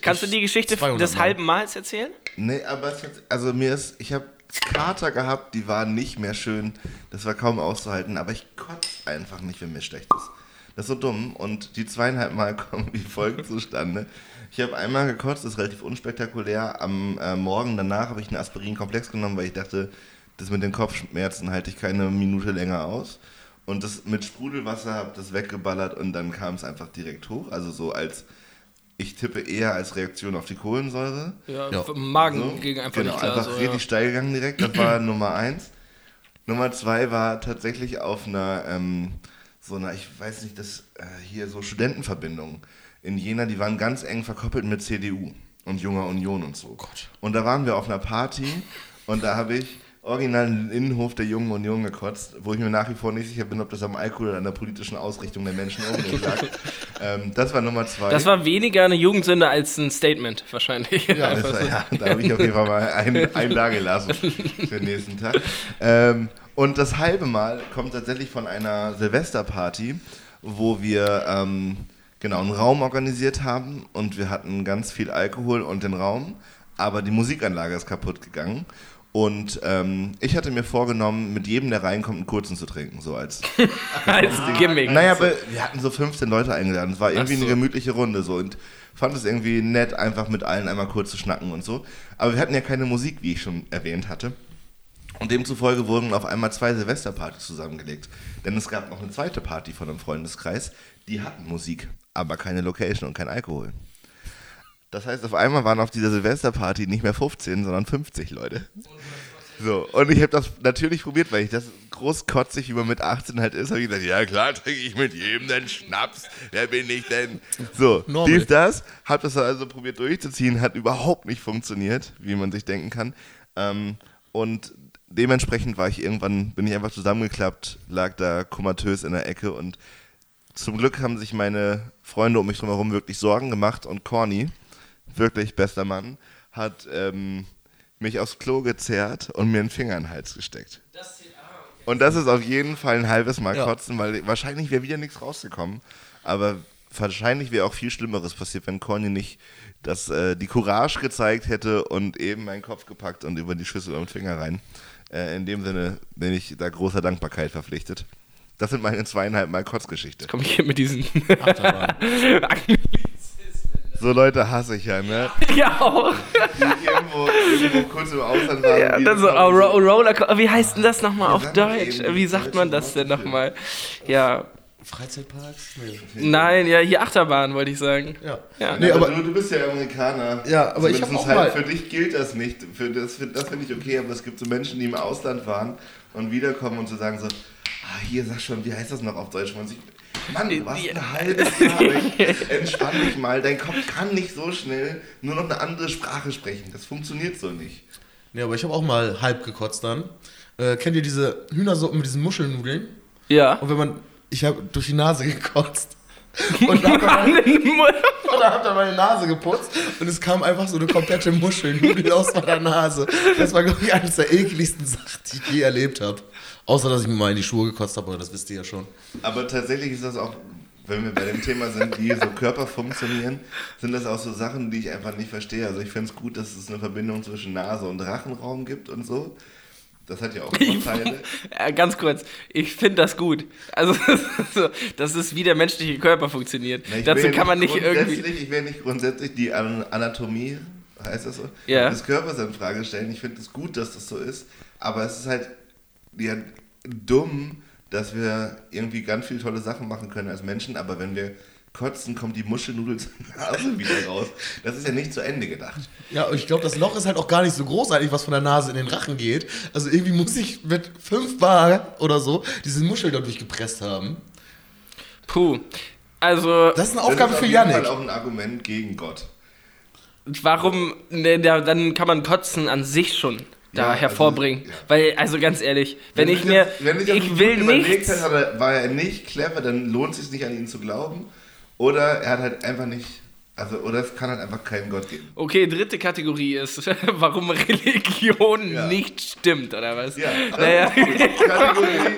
Kannst du die Geschichte 200 des Mal. halben Mals erzählen? Nee, aber es hat, also mir ist, ich habe Kater gehabt, die waren nicht mehr schön, das war kaum auszuhalten, aber ich kotze einfach nicht, wenn mir schlecht ist. Das ist so dumm und die zweieinhalb Mal kommen wie folgt zustande. Ich habe einmal gekotzt, das ist relativ unspektakulär. Am äh, Morgen danach habe ich einen Aspirin-Komplex genommen, weil ich dachte, das mit den Kopfschmerzen halte ich keine Minute länger aus. Und das mit Sprudelwasser habe das weggeballert und dann kam es einfach direkt hoch. Also so als, ich tippe eher als Reaktion auf die Kohlensäure. Ja, Ja. Magen So, ging einfach genau, nicht klar. einfach so, richtig ja. steil gegangen direkt. Das war Nummer eins. Nummer zwei war tatsächlich auf einer, ähm, so einer, ich weiß nicht, das äh, hier so Studentenverbindungen in Jena, die waren ganz eng verkoppelt mit CDU und Junger Union und so. Und da waren wir auf einer Party und da habe ich original in den Innenhof der Jungen Union gekotzt, wo ich mir nach wie vor nicht sicher bin, ob das am Alkohol oder an der politischen Ausrichtung der Menschen lag. ähm, das war Nummer zwei. Das war weniger eine Jugendsünde als ein Statement, wahrscheinlich. Ja, das war, ja, da habe ich auf jeden Fall mal ein, ein da gelassen für den nächsten Tag. Ähm, und das halbe Mal kommt tatsächlich von einer Silvesterparty, wo wir ähm, genau einen Raum organisiert haben und wir hatten ganz viel Alkohol und den Raum, aber die Musikanlage ist kaputt gegangen. Und ähm, ich hatte mir vorgenommen, mit jedem, der reinkommt, einen kurzen zu trinken, so als als Gimmick. naja, aber wir hatten so 15 Leute eingeladen. Es war irgendwie so. eine gemütliche Runde so und fand es irgendwie nett, einfach mit allen einmal kurz zu schnacken und so. Aber wir hatten ja keine Musik, wie ich schon erwähnt hatte. Und demzufolge wurden auf einmal zwei Silvesterpartys zusammengelegt. Denn es gab noch eine zweite Party von einem Freundeskreis, die hatten Musik, aber keine Location und kein Alkohol. Das heißt, auf einmal waren auf dieser Silvesterparty nicht mehr 15, sondern 50 Leute. So, und ich habe das natürlich probiert, weil ich das großkotzig, wie man mit 18 halt ist, habe ich gesagt, ja klar, trinke ich mit jedem den Schnaps, wer bin ich denn? So, Normal. dies, das, habe das also probiert durchzuziehen, hat überhaupt nicht funktioniert, wie man sich denken kann. Ähm, und dementsprechend war ich irgendwann, bin ich einfach zusammengeklappt, lag da komatös in der Ecke und zum Glück haben sich meine Freunde um mich drumherum wirklich Sorgen gemacht und Corny, wirklich bester Mann, hat ähm, mich aufs Klo gezerrt und mir einen Finger in den Hals gesteckt. Und das ist auf jeden Fall ein halbes Mal Ja. kotzen, weil wahrscheinlich wäre wieder nichts rausgekommen. Aber wahrscheinlich wäre auch viel Schlimmeres passiert, wenn Corny nicht das, äh, die Courage gezeigt hätte und eben meinen Kopf gepackt und über die Schüssel und Finger rein. Äh, in dem Sinne bin ich da großer Dankbarkeit verpflichtet. Das sind meine zweieinhalb Mal Kotzgeschichte. Komm ich hier mit diesen. So Leute hasse ich ja, ne? ja, auch. Die irgendwo, irgendwo kurz im Ausland waren. Ja, dann so, oh, Ro Rollercoaster. Wie heißt denn das nochmal auf Deutsch? Wie sagt man das denn nochmal? Ja. Freizeitparks? Nee. Nein, ja, hier Achterbahn, wollte ich sagen. Ja. Ja. Nee, aber du, du bist ja Amerikaner. Ja, aber ich hab Zumindest auch halt, mal- Für dich gilt das nicht. Für das für, das finde ich okay, aber es gibt so Menschen, die im Ausland waren und wiederkommen und zu sagen so, ah, hier, sag schon, wie heißt das noch auf Deutsch? Man sich, Mann, du warst Ja. ein halbes Jahr weg. Entspann dich mal. Dein Kopf kann nicht so schnell nur noch eine andere Sprache sprechen. Das funktioniert so nicht. Nee, aber ich habe auch mal halb gekotzt dann. Äh, kennt ihr diese Hühnersuppen mit diesen Muschelnudeln? Ja. Und wenn man, ich habe durch die Nase gekotzt. Und da habe hab dann meine Nase geputzt und es kam einfach so eine komplette Muschelnudel aus meiner Nase. Das war, glaube ich, eines der ekligsten Sachen, die ich je erlebt habe. Außer, dass ich mir mal in die Schuhe gekotzt habe, aber das wisst ihr ja schon. Aber tatsächlich ist das auch, wenn wir bei dem Thema sind, wie so Körper funktionieren, sind das auch so Sachen, die ich einfach nicht verstehe. Also ich finde es gut, dass es eine Verbindung zwischen Nase und Rachenraum gibt und so. Das hat ja auch Vorteile. Ja, ganz kurz, ich finde das gut. Also, so, das ist, wie der menschliche Körper funktioniert. Na, ich Dazu kann man nicht grundsätzlich- irgendwie. Ich will nicht grundsätzlich die An- Anatomie, heißt das so, Ja. des Körpers in Frage stellen. Ich finde es gut, dass das so ist. Aber es ist halt ja, dumm, dass wir irgendwie ganz viele tolle Sachen machen können als Menschen. Aber wenn wir kotzen, kommt die Muschelnudel zur Nase wieder raus. Das ist ja nicht zu Ende gedacht. Ja, und ich glaube, das Loch ist halt auch gar nicht so großartig, was von der Nase in den Rachen geht. Also irgendwie muss ich mit fünf Bar oder so diese Muschel dadurch gepresst haben. Puh. Also, Das ist eine Das Aufgabe ist für jeden Yannick. Fall auch ein Argument gegen Gott. warum, ne, da, dann kann man Kotzen an sich schon da Ja, also, hervorbringen. ja. Weil, also ganz ehrlich, wenn, ich sich mir, wenn das ich will überlegt nichts. Hat, war er nicht clever, dann lohnt es sich nicht an ihn zu glauben. Oder er hat halt einfach nicht, also, oder es kann halt einfach keinen Gott geben. Okay, dritte Kategorie ist, warum Religion Ja. nicht stimmt, oder was? Ja, Naja. Kategorie.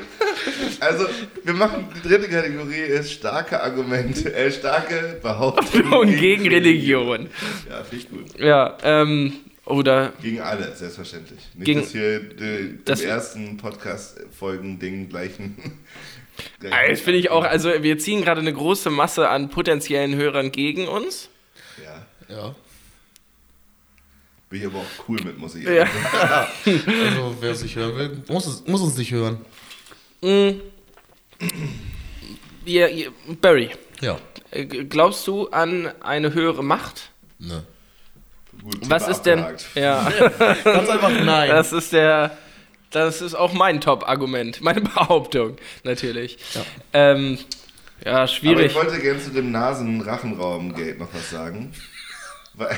Also, wir machen die dritte Kategorie ist starke Argumente, äh, starke Behauptungen Und gegen Religion. Ja, finde ich gut. Ja, ähm, oder Gegen alle, selbstverständlich. Nicht, Gegen- dass hier die, Das- im ersten Podcast-Folgen-Ding gleichen. Ah, Das finde ich auch, also wir ziehen gerade eine große Masse an potenziellen Hörern gegen uns. Ja, Ja. bin ich aber auch cool mit, muss ich Ja. sagen. Also, wer es nicht hören will, muss, es, muss uns nicht hören. Ihr, ihr, Barry, Ja. äh, glaubst du an eine höhere Macht? Ne. Gut, Was ist denn. Ja, Ganz einfach nein. das ist der. Das ist auch mein Top-Argument, meine Behauptung, natürlich. Ja. Ähm, ja, Aber schwierig. ich wollte gerne zu dem Nasen-Rachenraum-Gate noch was sagen. Weil,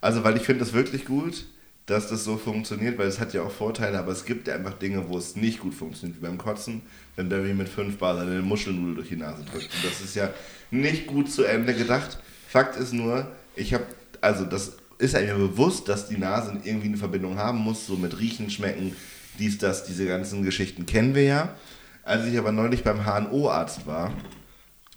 also, weil ich finde das wirklich gut, dass das so funktioniert, weil es hat ja auch Vorteile, aber es gibt ja einfach Dinge, wo es nicht gut funktioniert, wie beim Kotzen, wenn Barry mit fünf Bar seine Muschelnudel durch die Nase drückt. Und das ist ja nicht gut zu Ende gedacht. Fakt ist nur, ich habe, also das ist einem bewusst, dass die Nase irgendwie eine Verbindung haben muss, so mit Riechen, Schmecken, dies, das, diese ganzen Geschichten kennen wir ja. Als ich aber neulich beim HNO-Arzt war,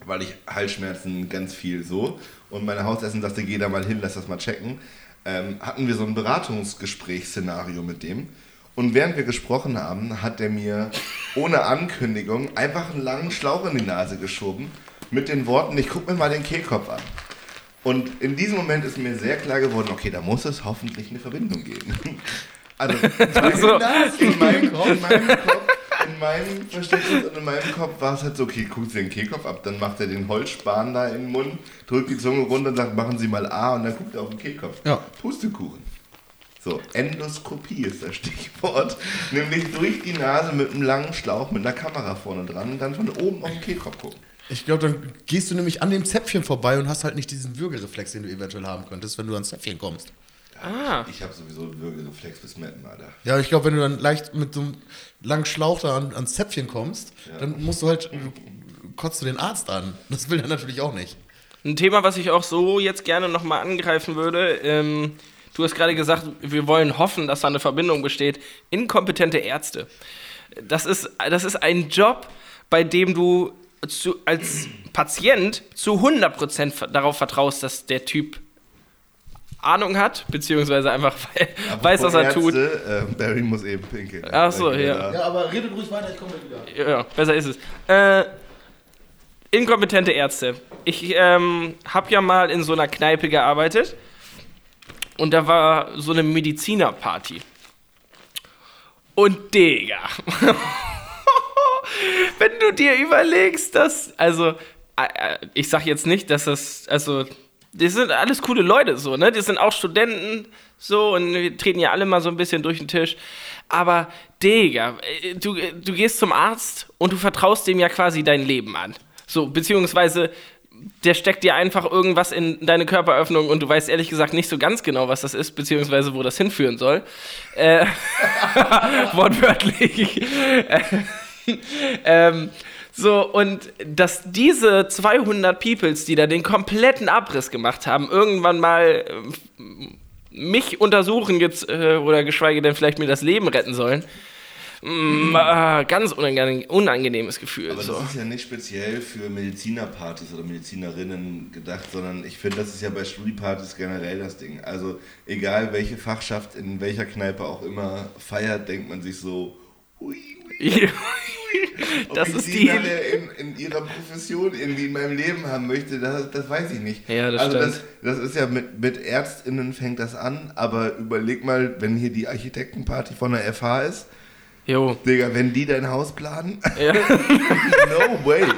weil ich Halsschmerzen ganz viel so und meine Hausärztin sagte, geh da mal hin, lass das mal checken, ähm, hatten wir so ein Beratungsgesprächsszenario mit dem. Und während wir gesprochen haben, hat er mir ohne Ankündigung einfach einen langen Schlauch in die Nase geschoben mit den Worten, ich guck mir mal den Kehlkopf an. Und in diesem Moment ist mir sehr klar geworden, okay, da muss es hoffentlich eine Verbindung geben. Also, Also- in, meinem, in meinem Kopf, in meinem Verständnis und in meinem Kopf war es halt so, okay, guckt sie den Kehlkopf ab, dann macht er den Holzspan da in den Mund, drückt die Zunge runter und sagt, machen Sie mal A und dann guckt er auf den Kehlkopf. Ja. Pustekuchen. So, Endoskopie ist das Stichwort. Nämlich durch die Nase mit einem langen Schlauch mit einer Kamera vorne dran und dann von oben auf den Kehlkopf gucken. Ich glaube, dann gehst du nämlich an dem Zäpfchen vorbei und hast halt nicht diesen Würgereflex, den du eventuell haben könntest, wenn du ans Zäpfchen kommst. Ah. Ich habe sowieso einen Würgereflex bis Metten, Alter. Ja, ich glaube, wenn du dann leicht mit so einem langen Schlauch da an, ans Zäpfchen kommst, dann musst du halt, kotzt du den Arzt an. Das will er natürlich auch nicht. Ein Thema, was ich auch so jetzt gerne nochmal angreifen würde. Ähm, du hast gerade gesagt, wir wollen hoffen, dass da eine Verbindung besteht. Inkompetente Ärzte. Das ist, das ist ein Job, bei dem du zu, als Patient zu 100% darauf vertraust, dass der Typ Ahnung hat, beziehungsweise einfach weiß, was er tut. Ärzte, äh, Barry muss eben pinkeln. Ach so, ja. da- aber redet ruhig weiter, ich komme wieder. Ja, besser ist es. Äh, inkompetente Ärzte. Ich ähm, habe ja mal in so einer Kneipe gearbeitet und da war so eine Medizinerparty. Und Digga, wenn du dir überlegst, dass, also, äh, äh, ich sag jetzt nicht, dass das, also, die sind alles coole Leute so, ne? Die sind auch Studenten so und wir treten ja alle mal so ein bisschen durch den Tisch. Aber, Digga, äh, du, du gehst zum Arzt und du vertraust dem ja quasi dein Leben an. So, beziehungsweise der steckt dir einfach irgendwas in deine Körperöffnung und du weißt ehrlich gesagt nicht so ganz genau, was das ist, beziehungsweise wo das hinführen soll. Äh, wortwörtlich. ähm, so, und dass diese 200 Peoples, die da den kompletten Abriss gemacht haben, irgendwann mal ähm, mich untersuchen jetzt, äh, oder geschweige denn vielleicht mir das Leben retten sollen, mm, ah, ganz unangenehm, unangenehmes Gefühl. Aber so. das ist ja nicht speziell für Medizinerpartys oder Medizinerinnen gedacht, sondern ich finde, das ist ja bei Studiepartys generell das Ding. Also egal welche Fachschaft in welcher Kneipe auch immer feiert, denkt man sich so, ui, ui. Ob das ich ist die die. in, in ihrer Profession irgendwie in meinem Leben haben möchte, das, das weiß ich nicht. Ja, das also stimmt. das, das ist ja mit, mit ÄrztInnen fängt das an, aber überleg mal, wenn hier die Architektenparty von der FH ist, Jo. Digga, wenn die dein Haus planen, Ja. no way.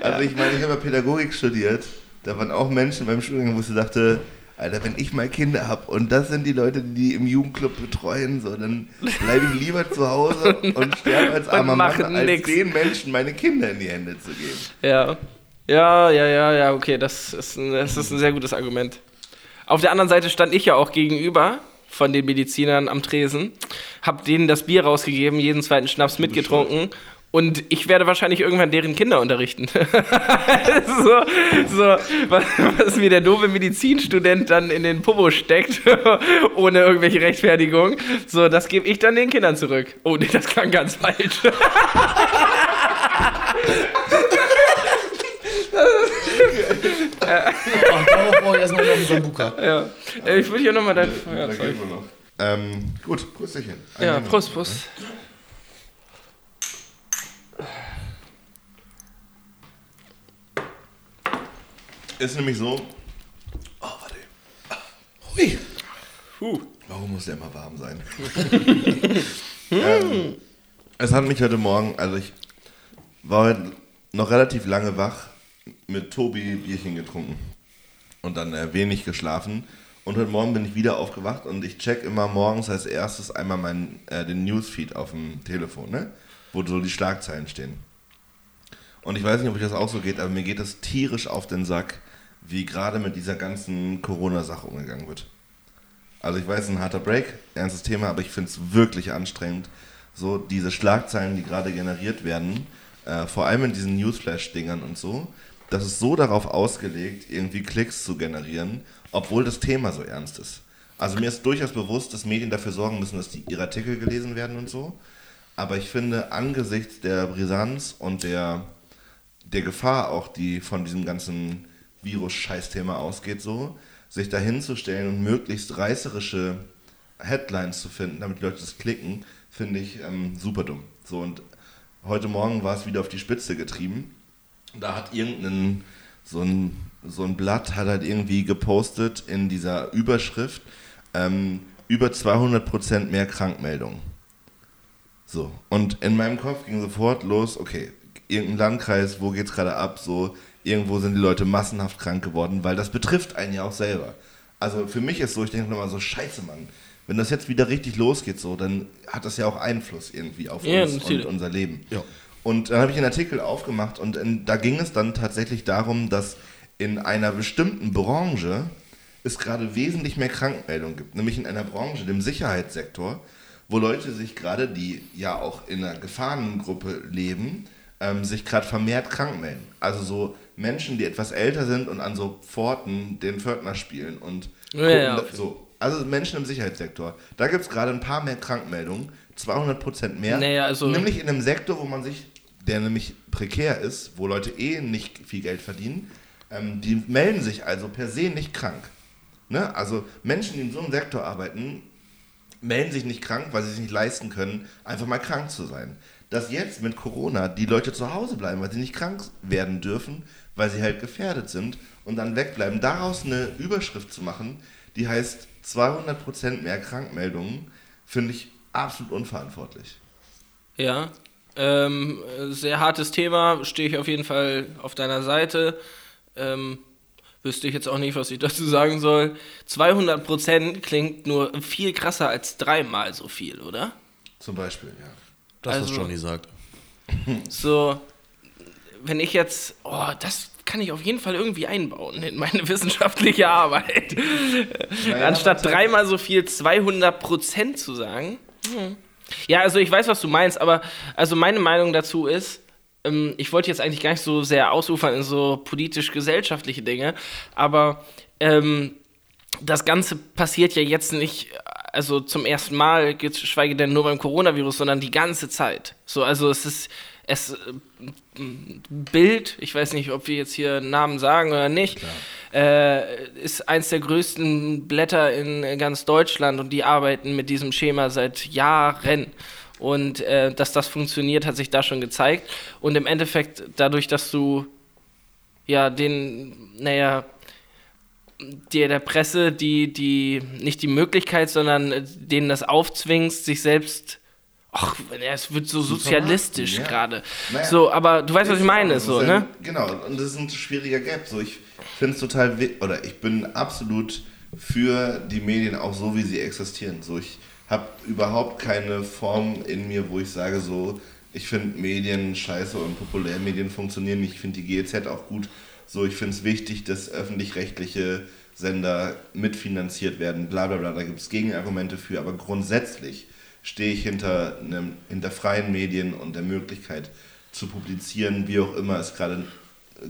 Also ich meine, ich habe ja Pädagogik studiert, da waren auch Menschen beim Studiengang, wo ich dachte, Alter, wenn ich mal Kinder habe und das sind die Leute, die im Jugendclub betreuen, so, dann bleibe ich lieber zu Hause und sterbe als armer Mann, als nix. den Menschen meine Kinder in die Hände zu geben. Ja. Ja, ja, ja, ja, okay, das ist, ein, das ist ein sehr gutes Argument. Auf der anderen Seite stand ich ja auch gegenüber von den Medizinern am Tresen, hab denen das Bier rausgegeben, jeden zweiten Schnaps mitgetrunken Und ich werde wahrscheinlich irgendwann deren Kinder unterrichten. so, so was, was mir der doofe Medizinstudent dann in den Popo steckt, ohne irgendwelche Rechtfertigung, so, das gebe ich dann den Kindern zurück. Oh, nee, das klang ganz falsch. Ach, darauf brauche ich erstmal noch einen Sambuka. ja. Äh, Ich würde hier nochmal dein Feuerzeug. Ähm, gut, Prösterchen. Ja, Prost, Prost. Ist nämlich so. Oh, warte. Hui. Puh. Warum muss der immer warm sein? ähm, es hat mich heute Morgen, also ich war heute noch relativ lange wach, mit Tobi Bierchen getrunken und dann äh, wenig geschlafen. Und heute Morgen bin ich wieder aufgewacht und ich check immer morgens als erstes einmal meinen, äh, den Newsfeed auf dem Telefon, ne? Wo so die Schlagzeilen stehen. Und ich weiß nicht, ob euch das auch so geht, aber mir geht das tierisch auf den Sack, wie gerade mit dieser ganzen Corona-Sache umgegangen wird. Also ich weiß, ein harter Break, ernstes Thema, aber ich finde es wirklich anstrengend, so diese Schlagzeilen, die gerade generiert werden, äh, vor allem in diesen Newsflash-Dingern und so, das ist so darauf ausgelegt, irgendwie Klicks zu generieren, obwohl das Thema so ernst ist. Also mir ist durchaus bewusst, dass Medien dafür sorgen müssen, dass die, ihre Artikel gelesen werden und so. Aber ich finde, angesichts der Brisanz und der, der Gefahr auch, die von diesem ganzen Virus-Scheiß-Thema ausgeht, so, sich dahinzustellen und möglichst reißerische Headlines zu finden, damit die Leute das klicken, finde ich ähm, super dumm. So, und heute Morgen war es wieder auf die Spitze getrieben. Da hat irgendein, so ein, so ein Blatt hat halt irgendwie gepostet in dieser Überschrift, ähm, über 200% mehr Krankmeldungen. So, und in meinem Kopf ging sofort los, okay, irgendein Landkreis, wo geht's gerade ab, so, irgendwo sind die Leute massenhaft krank geworden, weil das betrifft einen ja auch selber. Also für mich ist so, ich denke nochmal so, scheiße, Mann, wenn das jetzt wieder richtig losgeht, so, dann hat das ja auch Einfluss irgendwie auf Ja, uns und natürlich. unser Leben. Ja. Und dann habe ich einen Artikel aufgemacht und in, da ging es dann tatsächlich darum, dass in einer bestimmten Branche es gerade wesentlich mehr Krankmeldungen gibt, nämlich in einer Branche, dem Sicherheitssektor, wo Leute sich gerade, die ja auch in einer Gefahrengruppe leben, ähm, sich gerade vermehrt krank melden. Also so Menschen, die etwas älter sind und an so Pforten den Pförtner spielen und Ja, ja, gucken, okay. so. Also Menschen im Sicherheitssektor. Da gibt es gerade ein paar mehr Krankmeldungen, 200% mehr. Naja, also- nämlich in einem Sektor, wo man sich, der nämlich prekär ist, wo Leute eh nicht viel Geld verdienen, ähm, die melden sich also per se nicht krank. Ne? Also Menschen, die in so einem Sektor arbeiten, melden sich nicht krank, weil sie sich nicht leisten können, einfach mal krank zu sein. Dass jetzt mit Corona die Leute zu Hause bleiben, weil sie nicht krank werden dürfen, weil sie halt gefährdet sind und dann wegbleiben, daraus eine Überschrift zu machen, die heißt 200% mehr Krankmeldungen, finde ich absolut unverantwortlich. Ja, ähm, äh, sehr hartes Thema, stehe ich auf jeden Fall auf deiner Seite. Ähm, wüsste ich jetzt auch nicht, was ich dazu sagen soll. 200% klingt nur viel krasser als dreimal so viel, oder? Zum Beispiel, ja. Das, was Also- Johnny sagt. So, wenn ich jetzt, oh, das kann ich auf jeden Fall irgendwie einbauen in meine wissenschaftliche Arbeit. Anstatt dreimal so viel 200% zu sagen. Hm. Ja, also ich weiß, was du meinst, aber also meine Meinung dazu ist, ähm, ich wollte jetzt eigentlich gar nicht so sehr ausufern in so politisch-gesellschaftliche Dinge, aber ähm, das Ganze passiert ja jetzt nicht, also zum ersten Mal, geschweige denn nur beim Coronavirus, sondern die ganze Zeit. So, also es ist, es, äh, Bild, ich weiß nicht, ob wir jetzt hier Namen sagen oder nicht, äh, ist eins der größten Blätter in ganz Deutschland und die arbeiten mit diesem Schema seit Jahren. Und äh, dass das funktioniert, hat sich da schon gezeigt. Und im Endeffekt, dadurch, dass du ja den, naja, dir der Presse die, die, nicht die Möglichkeit, sondern äh, denen das aufzwingst, sich selbst. Ach, ja, es wird so sozialistisch ja. gerade. Naja. So, aber du weißt, was ich meine, so, ein- ne? Genau, und das ist ein schwieriger Gap. So, ich finde es total, oder ich bin absolut für die Medien auch so, wie sie existieren. So, ich habe überhaupt keine Form in mir, wo ich sage so, ich finde Medien scheiße und Populärmedien funktionieren nicht. Ich finde die GEZ auch gut. So, ich finde es wichtig, dass öffentlich-rechtliche Sender mitfinanziert werden, bla bla bla. Da gibt es Gegenargumente für, aber grundsätzlich stehe ich hinter, einem, hinter freien Medien und der Möglichkeit zu publizieren, wie auch immer es gerade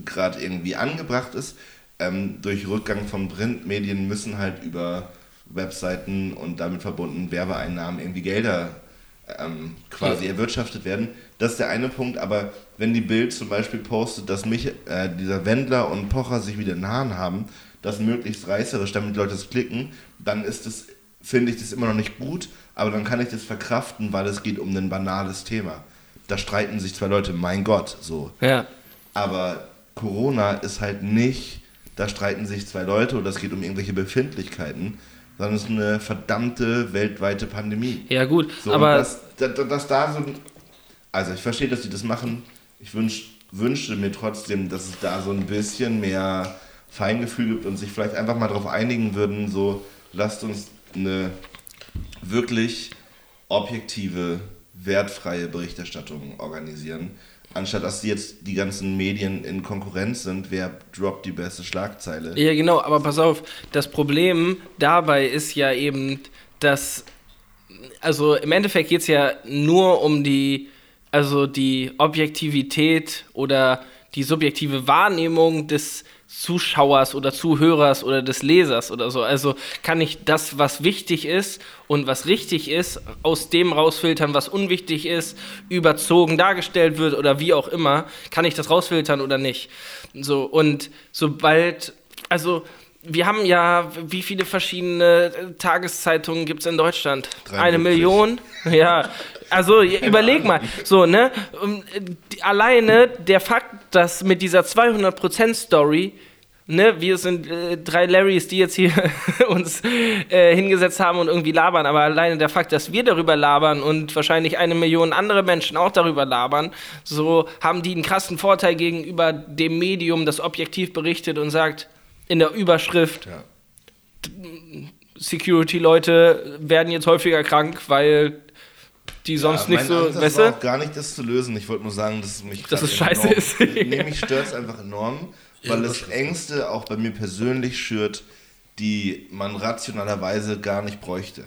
gerade irgendwie angebracht ist. Ähm, durch Rückgang von Printmedien müssen halt über Webseiten und damit verbunden Werbeeinnahmen irgendwie Gelder ähm, quasi Ja. erwirtschaftet werden. Das ist der eine Punkt, aber wenn die Bild zum Beispiel postet, dass mich, äh, dieser Wendler und Pocher sich wieder in den Haaren haben, das möglichst reißerisch, damit Leute es klicken, dann ist es, finde ich das immer noch nicht gut, aber dann kann ich das verkraften, weil es geht um ein banales Thema. Da streiten sich zwei Leute, mein Gott, so. Ja. Aber Corona ist halt nicht, da streiten sich zwei Leute oder es geht um irgendwelche Befindlichkeiten, sondern es ist eine verdammte weltweite Pandemie. Ja, gut. So, aber dass, dass, dass da so. Also, ich verstehe, dass die das machen. Ich wünsch, wünschte mir trotzdem, dass es da so ein bisschen mehr Feingefühl gibt und sich vielleicht einfach mal darauf einigen würden, so, lasst uns eine wirklich objektive, wertfreie Berichterstattung organisieren. Anstatt dass jetzt die ganzen Medien in Konkurrenz sind, wer droppt die beste Schlagzeile. Ja, genau, aber pass auf, das Problem dabei ist ja eben, dass, also im Endeffekt geht es ja nur um die, also die Objektivität oder die subjektive Wahrnehmung des Zuschauers oder Zuhörers oder des Lesers oder so. Also kann ich das, was wichtig ist und was richtig ist, aus dem rausfiltern, was unwichtig ist, überzogen dargestellt wird oder wie auch immer, kann ich das rausfiltern oder nicht. So, und sobald, also wir haben ja, wie viele verschiedene Tageszeitungen gibt es in Deutschland? 73. Eine Million? Ja, also überleg mal, so, ne? Um, äh, die- Alleine der Fakt, dass mit dieser 200%-Story, ne, wir sind äh, drei Larrys, die jetzt hier uns äh, hingesetzt haben und irgendwie labern, aber alleine der Fakt, dass wir darüber labern und wahrscheinlich eine Million andere Menschen auch darüber labern, so haben die einen krassen Vorteil gegenüber dem Medium, das objektiv berichtet und sagt, in der Überschrift, Ja. Security-Leute werden jetzt häufiger krank, weil die sonst Ja, nicht mein so, Ansatz weißt war du? auch gar nicht das zu lösen. Ich wollte nur sagen, dass es mich Dass es scheiße enorm, ist. nee, mich stört es einfach enorm, weil es Ängste auch bei mir persönlich schürt, die man rationalerweise gar nicht bräuchte.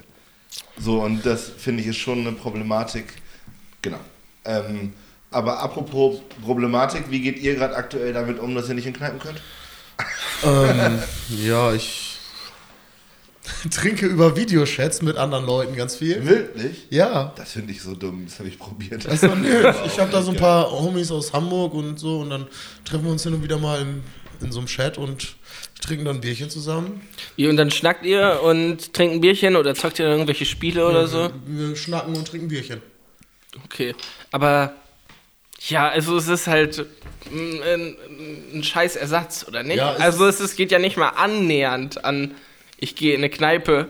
So, und das finde ich ist schon eine Problematik. Genau. Ähm, aber apropos Problematik, wie geht ihr gerade aktuell damit um, dass ihr nicht in Kneipen könnt? ähm, ja, ich trinke über Videochats mit anderen Leuten ganz viel. Wirklich? Ja. Das finde ich so dumm, das habe ich probiert. Also, nö, ich habe da so ein paar Homies aus Hamburg und so und dann treffen wir uns hin und wieder mal in, in so einem Chat und trinken dann ein Bierchen zusammen. Und dann schnackt ihr und trinkt ein Bierchen oder zockt ihr dann irgendwelche Spiele oder so? Wir schnacken und trinken Bierchen. Okay. Aber ja, also es ist halt ein, ein, ein scheiß Ersatz, oder nicht? Ja, es also es ist, geht ja nicht mal annähernd an, ich gehe in eine Kneipe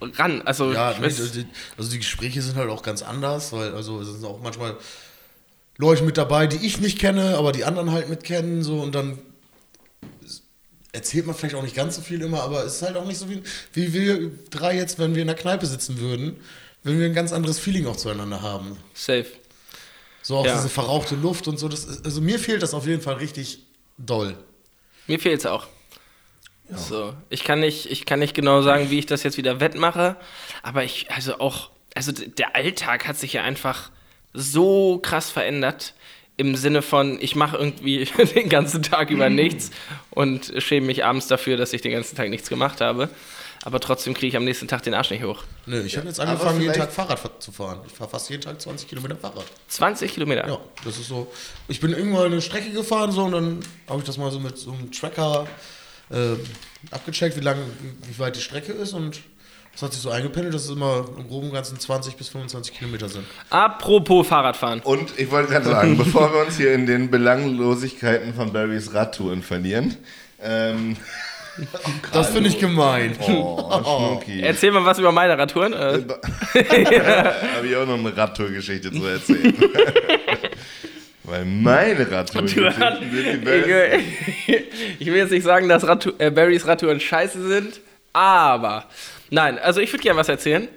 ran. Also, Ja, nee, weiß, die, also die Gespräche sind halt auch ganz anders, weil also es sind auch manchmal Leute mit dabei, die ich nicht kenne, aber die anderen halt mitkennen, so und dann erzählt man vielleicht auch nicht ganz so viel immer, aber es ist halt auch nicht so wie, wie wir drei jetzt, wenn wir in der Kneipe sitzen würden, wenn wir ein ganz anderes Feeling auch zueinander haben. safe. So auch Ja. diese verrauchte Luft und so. Das also mir fehlt das auf jeden Fall richtig doll. Mir fehlt es auch. So, ich kann nicht, ich kann nicht genau sagen, wie ich das jetzt wieder wettmache, aber ich, also auch, also der Alltag hat sich ja einfach so krass verändert im Sinne von, ich mache irgendwie den ganzen Tag über nichts und schäme mich abends dafür, dass ich den ganzen Tag nichts gemacht habe, aber trotzdem kriege ich am nächsten Tag den Arsch nicht hoch. Nö, ich habe jetzt angefangen, jeden Tag Fahrrad zu fahren. Ich fahre fast jeden Tag 20 Kilometer Fahrrad. 20 Kilometer. Ja, das ist so. Ich bin irgendwann eine Strecke gefahren so und dann habe ich das mal so mit so einem Tracker äh, abgecheckt, wie lang, wie, weit die Strecke ist und das hat sich so eingependelt, dass es immer im groben und Ganzen 20 bis 25 Kilometer sind. Apropos Fahrradfahren. Und ich wollte gerade sagen, bevor wir uns hier in den Belanglosigkeiten von Barrys Radtouren verlieren, ähm, Das finde ich gemein. oh, Schnucki. Erzähl mal was über meine Radtouren. Äh, Habe ich auch noch eine Radtourgeschichte zu erzählen. Weil meine Radtourgeschichten sind die besten. Ich, will jetzt nicht sagen, dass Radtour, äh, Barrys Radtouren scheiße sind, aber nein, also ich würde gerne was erzählen.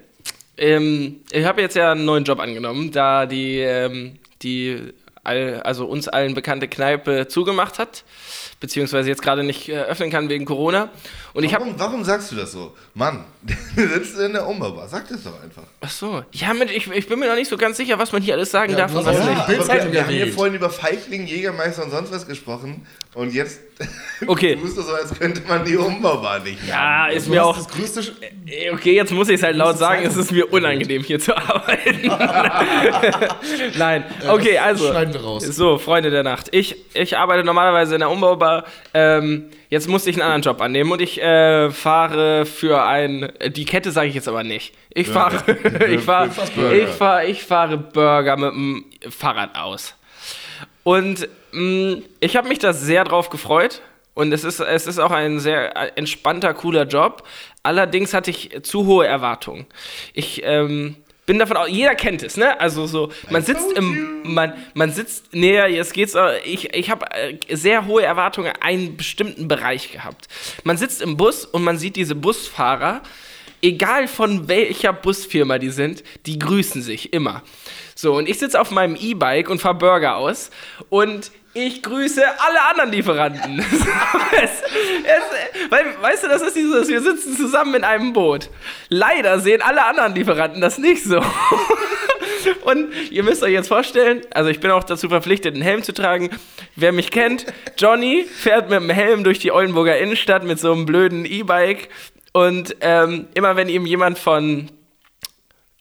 Ähm, ich habe jetzt ja einen neuen Job angenommen, da die, ähm, die all, also uns allen bekannte Kneipe zugemacht hat, beziehungsweise jetzt gerade nicht äh, öffnen kann wegen Corona. Und ich habe Warum, warum sagst du das so? Mann, du sitzt in der Umbaubar. Sag das doch einfach. Ach so. Ja, mit, ich, ich bin mir noch nicht so ganz sicher, was man hier alles sagen Ja, darf und was auch nicht. Bildzeitung wir, wir haben hier vorhin über Feigling, Jägermeister und sonst was gesprochen. Und jetzt Okay. du so, als könnte man die Umbaubar nicht Ja, haben. ist Du mir auch. das größte. Sch- Äh, Okay, jetzt muss ich es halt laut sagen, es ist mir unangenehm hier zu arbeiten. Nein, okay, das also. Wir raus. So, Freunde der Nacht. Ich, ich arbeite normalerweise in der Umbaubar. Ähm, jetzt musste ich einen anderen Job annehmen und ich äh, fahre für ein. Die Kette sage ich jetzt aber nicht. Ich fahre. ich fahre. Ich fahre. Ich fahre Burger mit dem Fahrrad aus. Und mh, ich habe mich da sehr drauf gefreut. Und es ist, es ist auch ein sehr entspannter, cooler Job. Allerdings hatte ich zu hohe Erwartungen. Ich ähm, bin davon aus, jeder kennt es, ne? Also so, man sitzt im, man, man sitzt, nee, jetzt geht's, äh, ich, ich habe äh, sehr hohe Erwartungen an einen bestimmten Bereich gehabt. Man sitzt im Bus und man sieht diese Busfahrer, egal von welcher Busfirma die sind, die grüßen sich immer. So, und ich sitze auf meinem E-Bike und fahre Burger aus und ich grüße alle anderen Lieferanten. es, es, weil, weißt du, das ist dieses, wir sitzen zusammen in einem Boot. Leider sehen alle anderen Lieferanten das nicht so. Und ihr müsst euch jetzt vorstellen, also ich bin auch dazu verpflichtet, einen Helm zu tragen. Wer mich kennt, Johnny fährt mit dem Helm durch die Oldenburger Innenstadt mit so einem blöden E-Bike. Und ähm, immer wenn ihm jemand von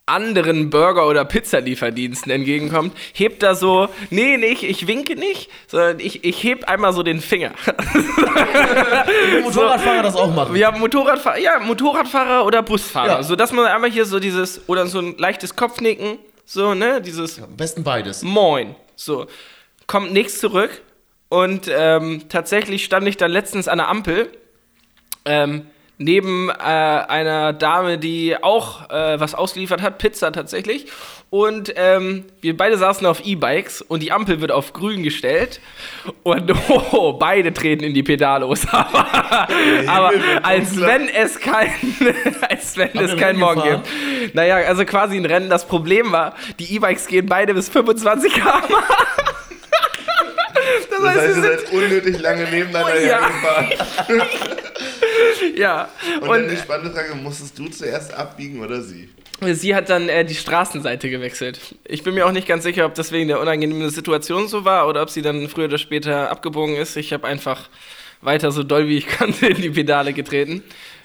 anderen Burger- oder Pizzalieferdiensten entgegenkommt, hebt er so, nee, nicht, ich winke nicht, sondern ich, ich heb einmal so den Finger. Motorradfahrer das auch machen. Wir haben Motorradfahrer, ja, Motorradfahrer oder Busfahrer, Ja. so dass man einmal hier so dieses, oder so ein leichtes Kopfnicken, so, ne, dieses Am besten beides. Moin, so, kommt nichts zurück und ähm, tatsächlich stand ich dann letztens an der Ampel, ähm, neben äh, einer Dame, die auch äh, was ausgeliefert hat, Pizza tatsächlich. Und ähm, wir beide saßen auf E-Bikes und die Ampel wird auf grün gestellt. Und oh, beide treten in die Pedalos. aber aber als wenn es kein, als wenn Habt es ihr kein Morgen gefahren? gibt. Naja, also quasi ein Rennen. Das Problem war, die E-Bikes gehen beide bis 25 km. Das Das heißt, heißt, ihr seid unnötig lange nebeneinander Oh, ja. hergefahren. ja. Und, Und, dann die spannende Frage, musstest du zuerst abbiegen oder sie? Sie hat dann äh, die Straßenseite gewechselt. Ich bin mir auch nicht ganz sicher, ob das wegen der unangenehmen Situation so war oder ob sie dann früher oder später abgebogen ist. Ich habe einfach weiter so doll wie ich konnte in die Pedale getreten.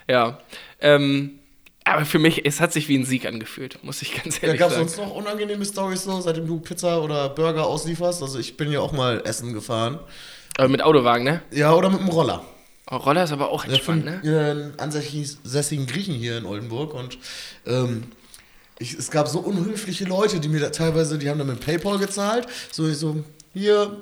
Ja. Ähm, aber für mich, es hat sich wie ein Sieg angefühlt, muss ich ganz Ja, ehrlich Gab es sagen. sonst noch unangenehme Stories so, seitdem du Pizza oder Burger auslieferst? Also ich bin ja auch mal Essen gefahren. Aber mit Autowagen, ne? Ja, oder mit dem Roller. Oh, Roller ist aber auch Ja, entspannt, von ne? äh, ansässigen Griechen hier in Oldenburg und ähm, ich, es gab so unhöfliche Leute, die mir da teilweise, die haben dann mit Paypal gezahlt, so ich so, hier,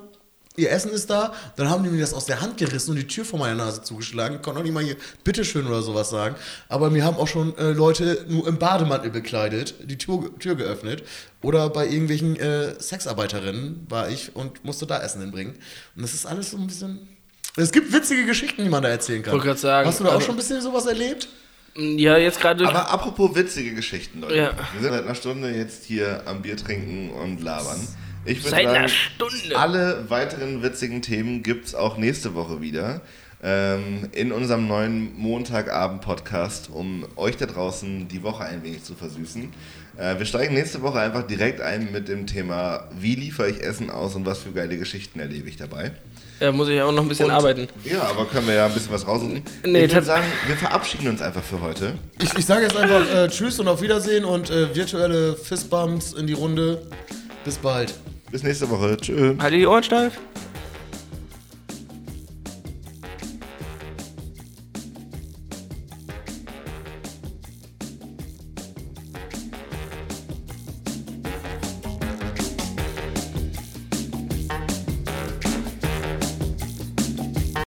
ihr Essen ist da, dann haben die mir das aus der Hand gerissen und die Tür vor meiner Nase zugeschlagen, ich konnte auch nicht mal hier bitteschön oder sowas sagen, aber mir haben auch schon äh, Leute nur im Bademantel bekleidet, die Tür, Tür geöffnet oder bei irgendwelchen äh, Sexarbeiterinnen war ich und musste da Essen hinbringen und das ist alles so ein bisschen... Es gibt witzige Geschichten, die man da erzählen kann. Wollte grad sagen, Hast du da auch also- schon ein bisschen sowas erlebt? Ja, jetzt gerade. Aber apropos witzige Geschichten, Leute. Ja. Wir sind seit einer Stunde jetzt hier am Bier trinken und labern. Ich würde Seit sagen, einer Stunde. alle weiteren witzigen Themen gibt es auch nächste Woche wieder. Ähm, in unserem neuen Montagabend-Podcast, um euch da draußen die Woche ein wenig zu versüßen. Äh, wir steigen nächste Woche einfach direkt ein mit dem Thema, wie liefere ich Essen aus und was für geile Geschichten erlebe ich dabei. Ja, muss ich auch noch ein bisschen Und- arbeiten. Ja, aber können wir ja ein bisschen was raussuchen. Nee, ich würde sagen, wir verabschieden uns einfach für heute. Ich, ich sage jetzt einfach äh, Tschüss und auf Wiedersehen und äh, virtuelle Fistbumps in die Runde. Bis bald. Bis nächste Woche. Tschüss. Halt die Ohren steif.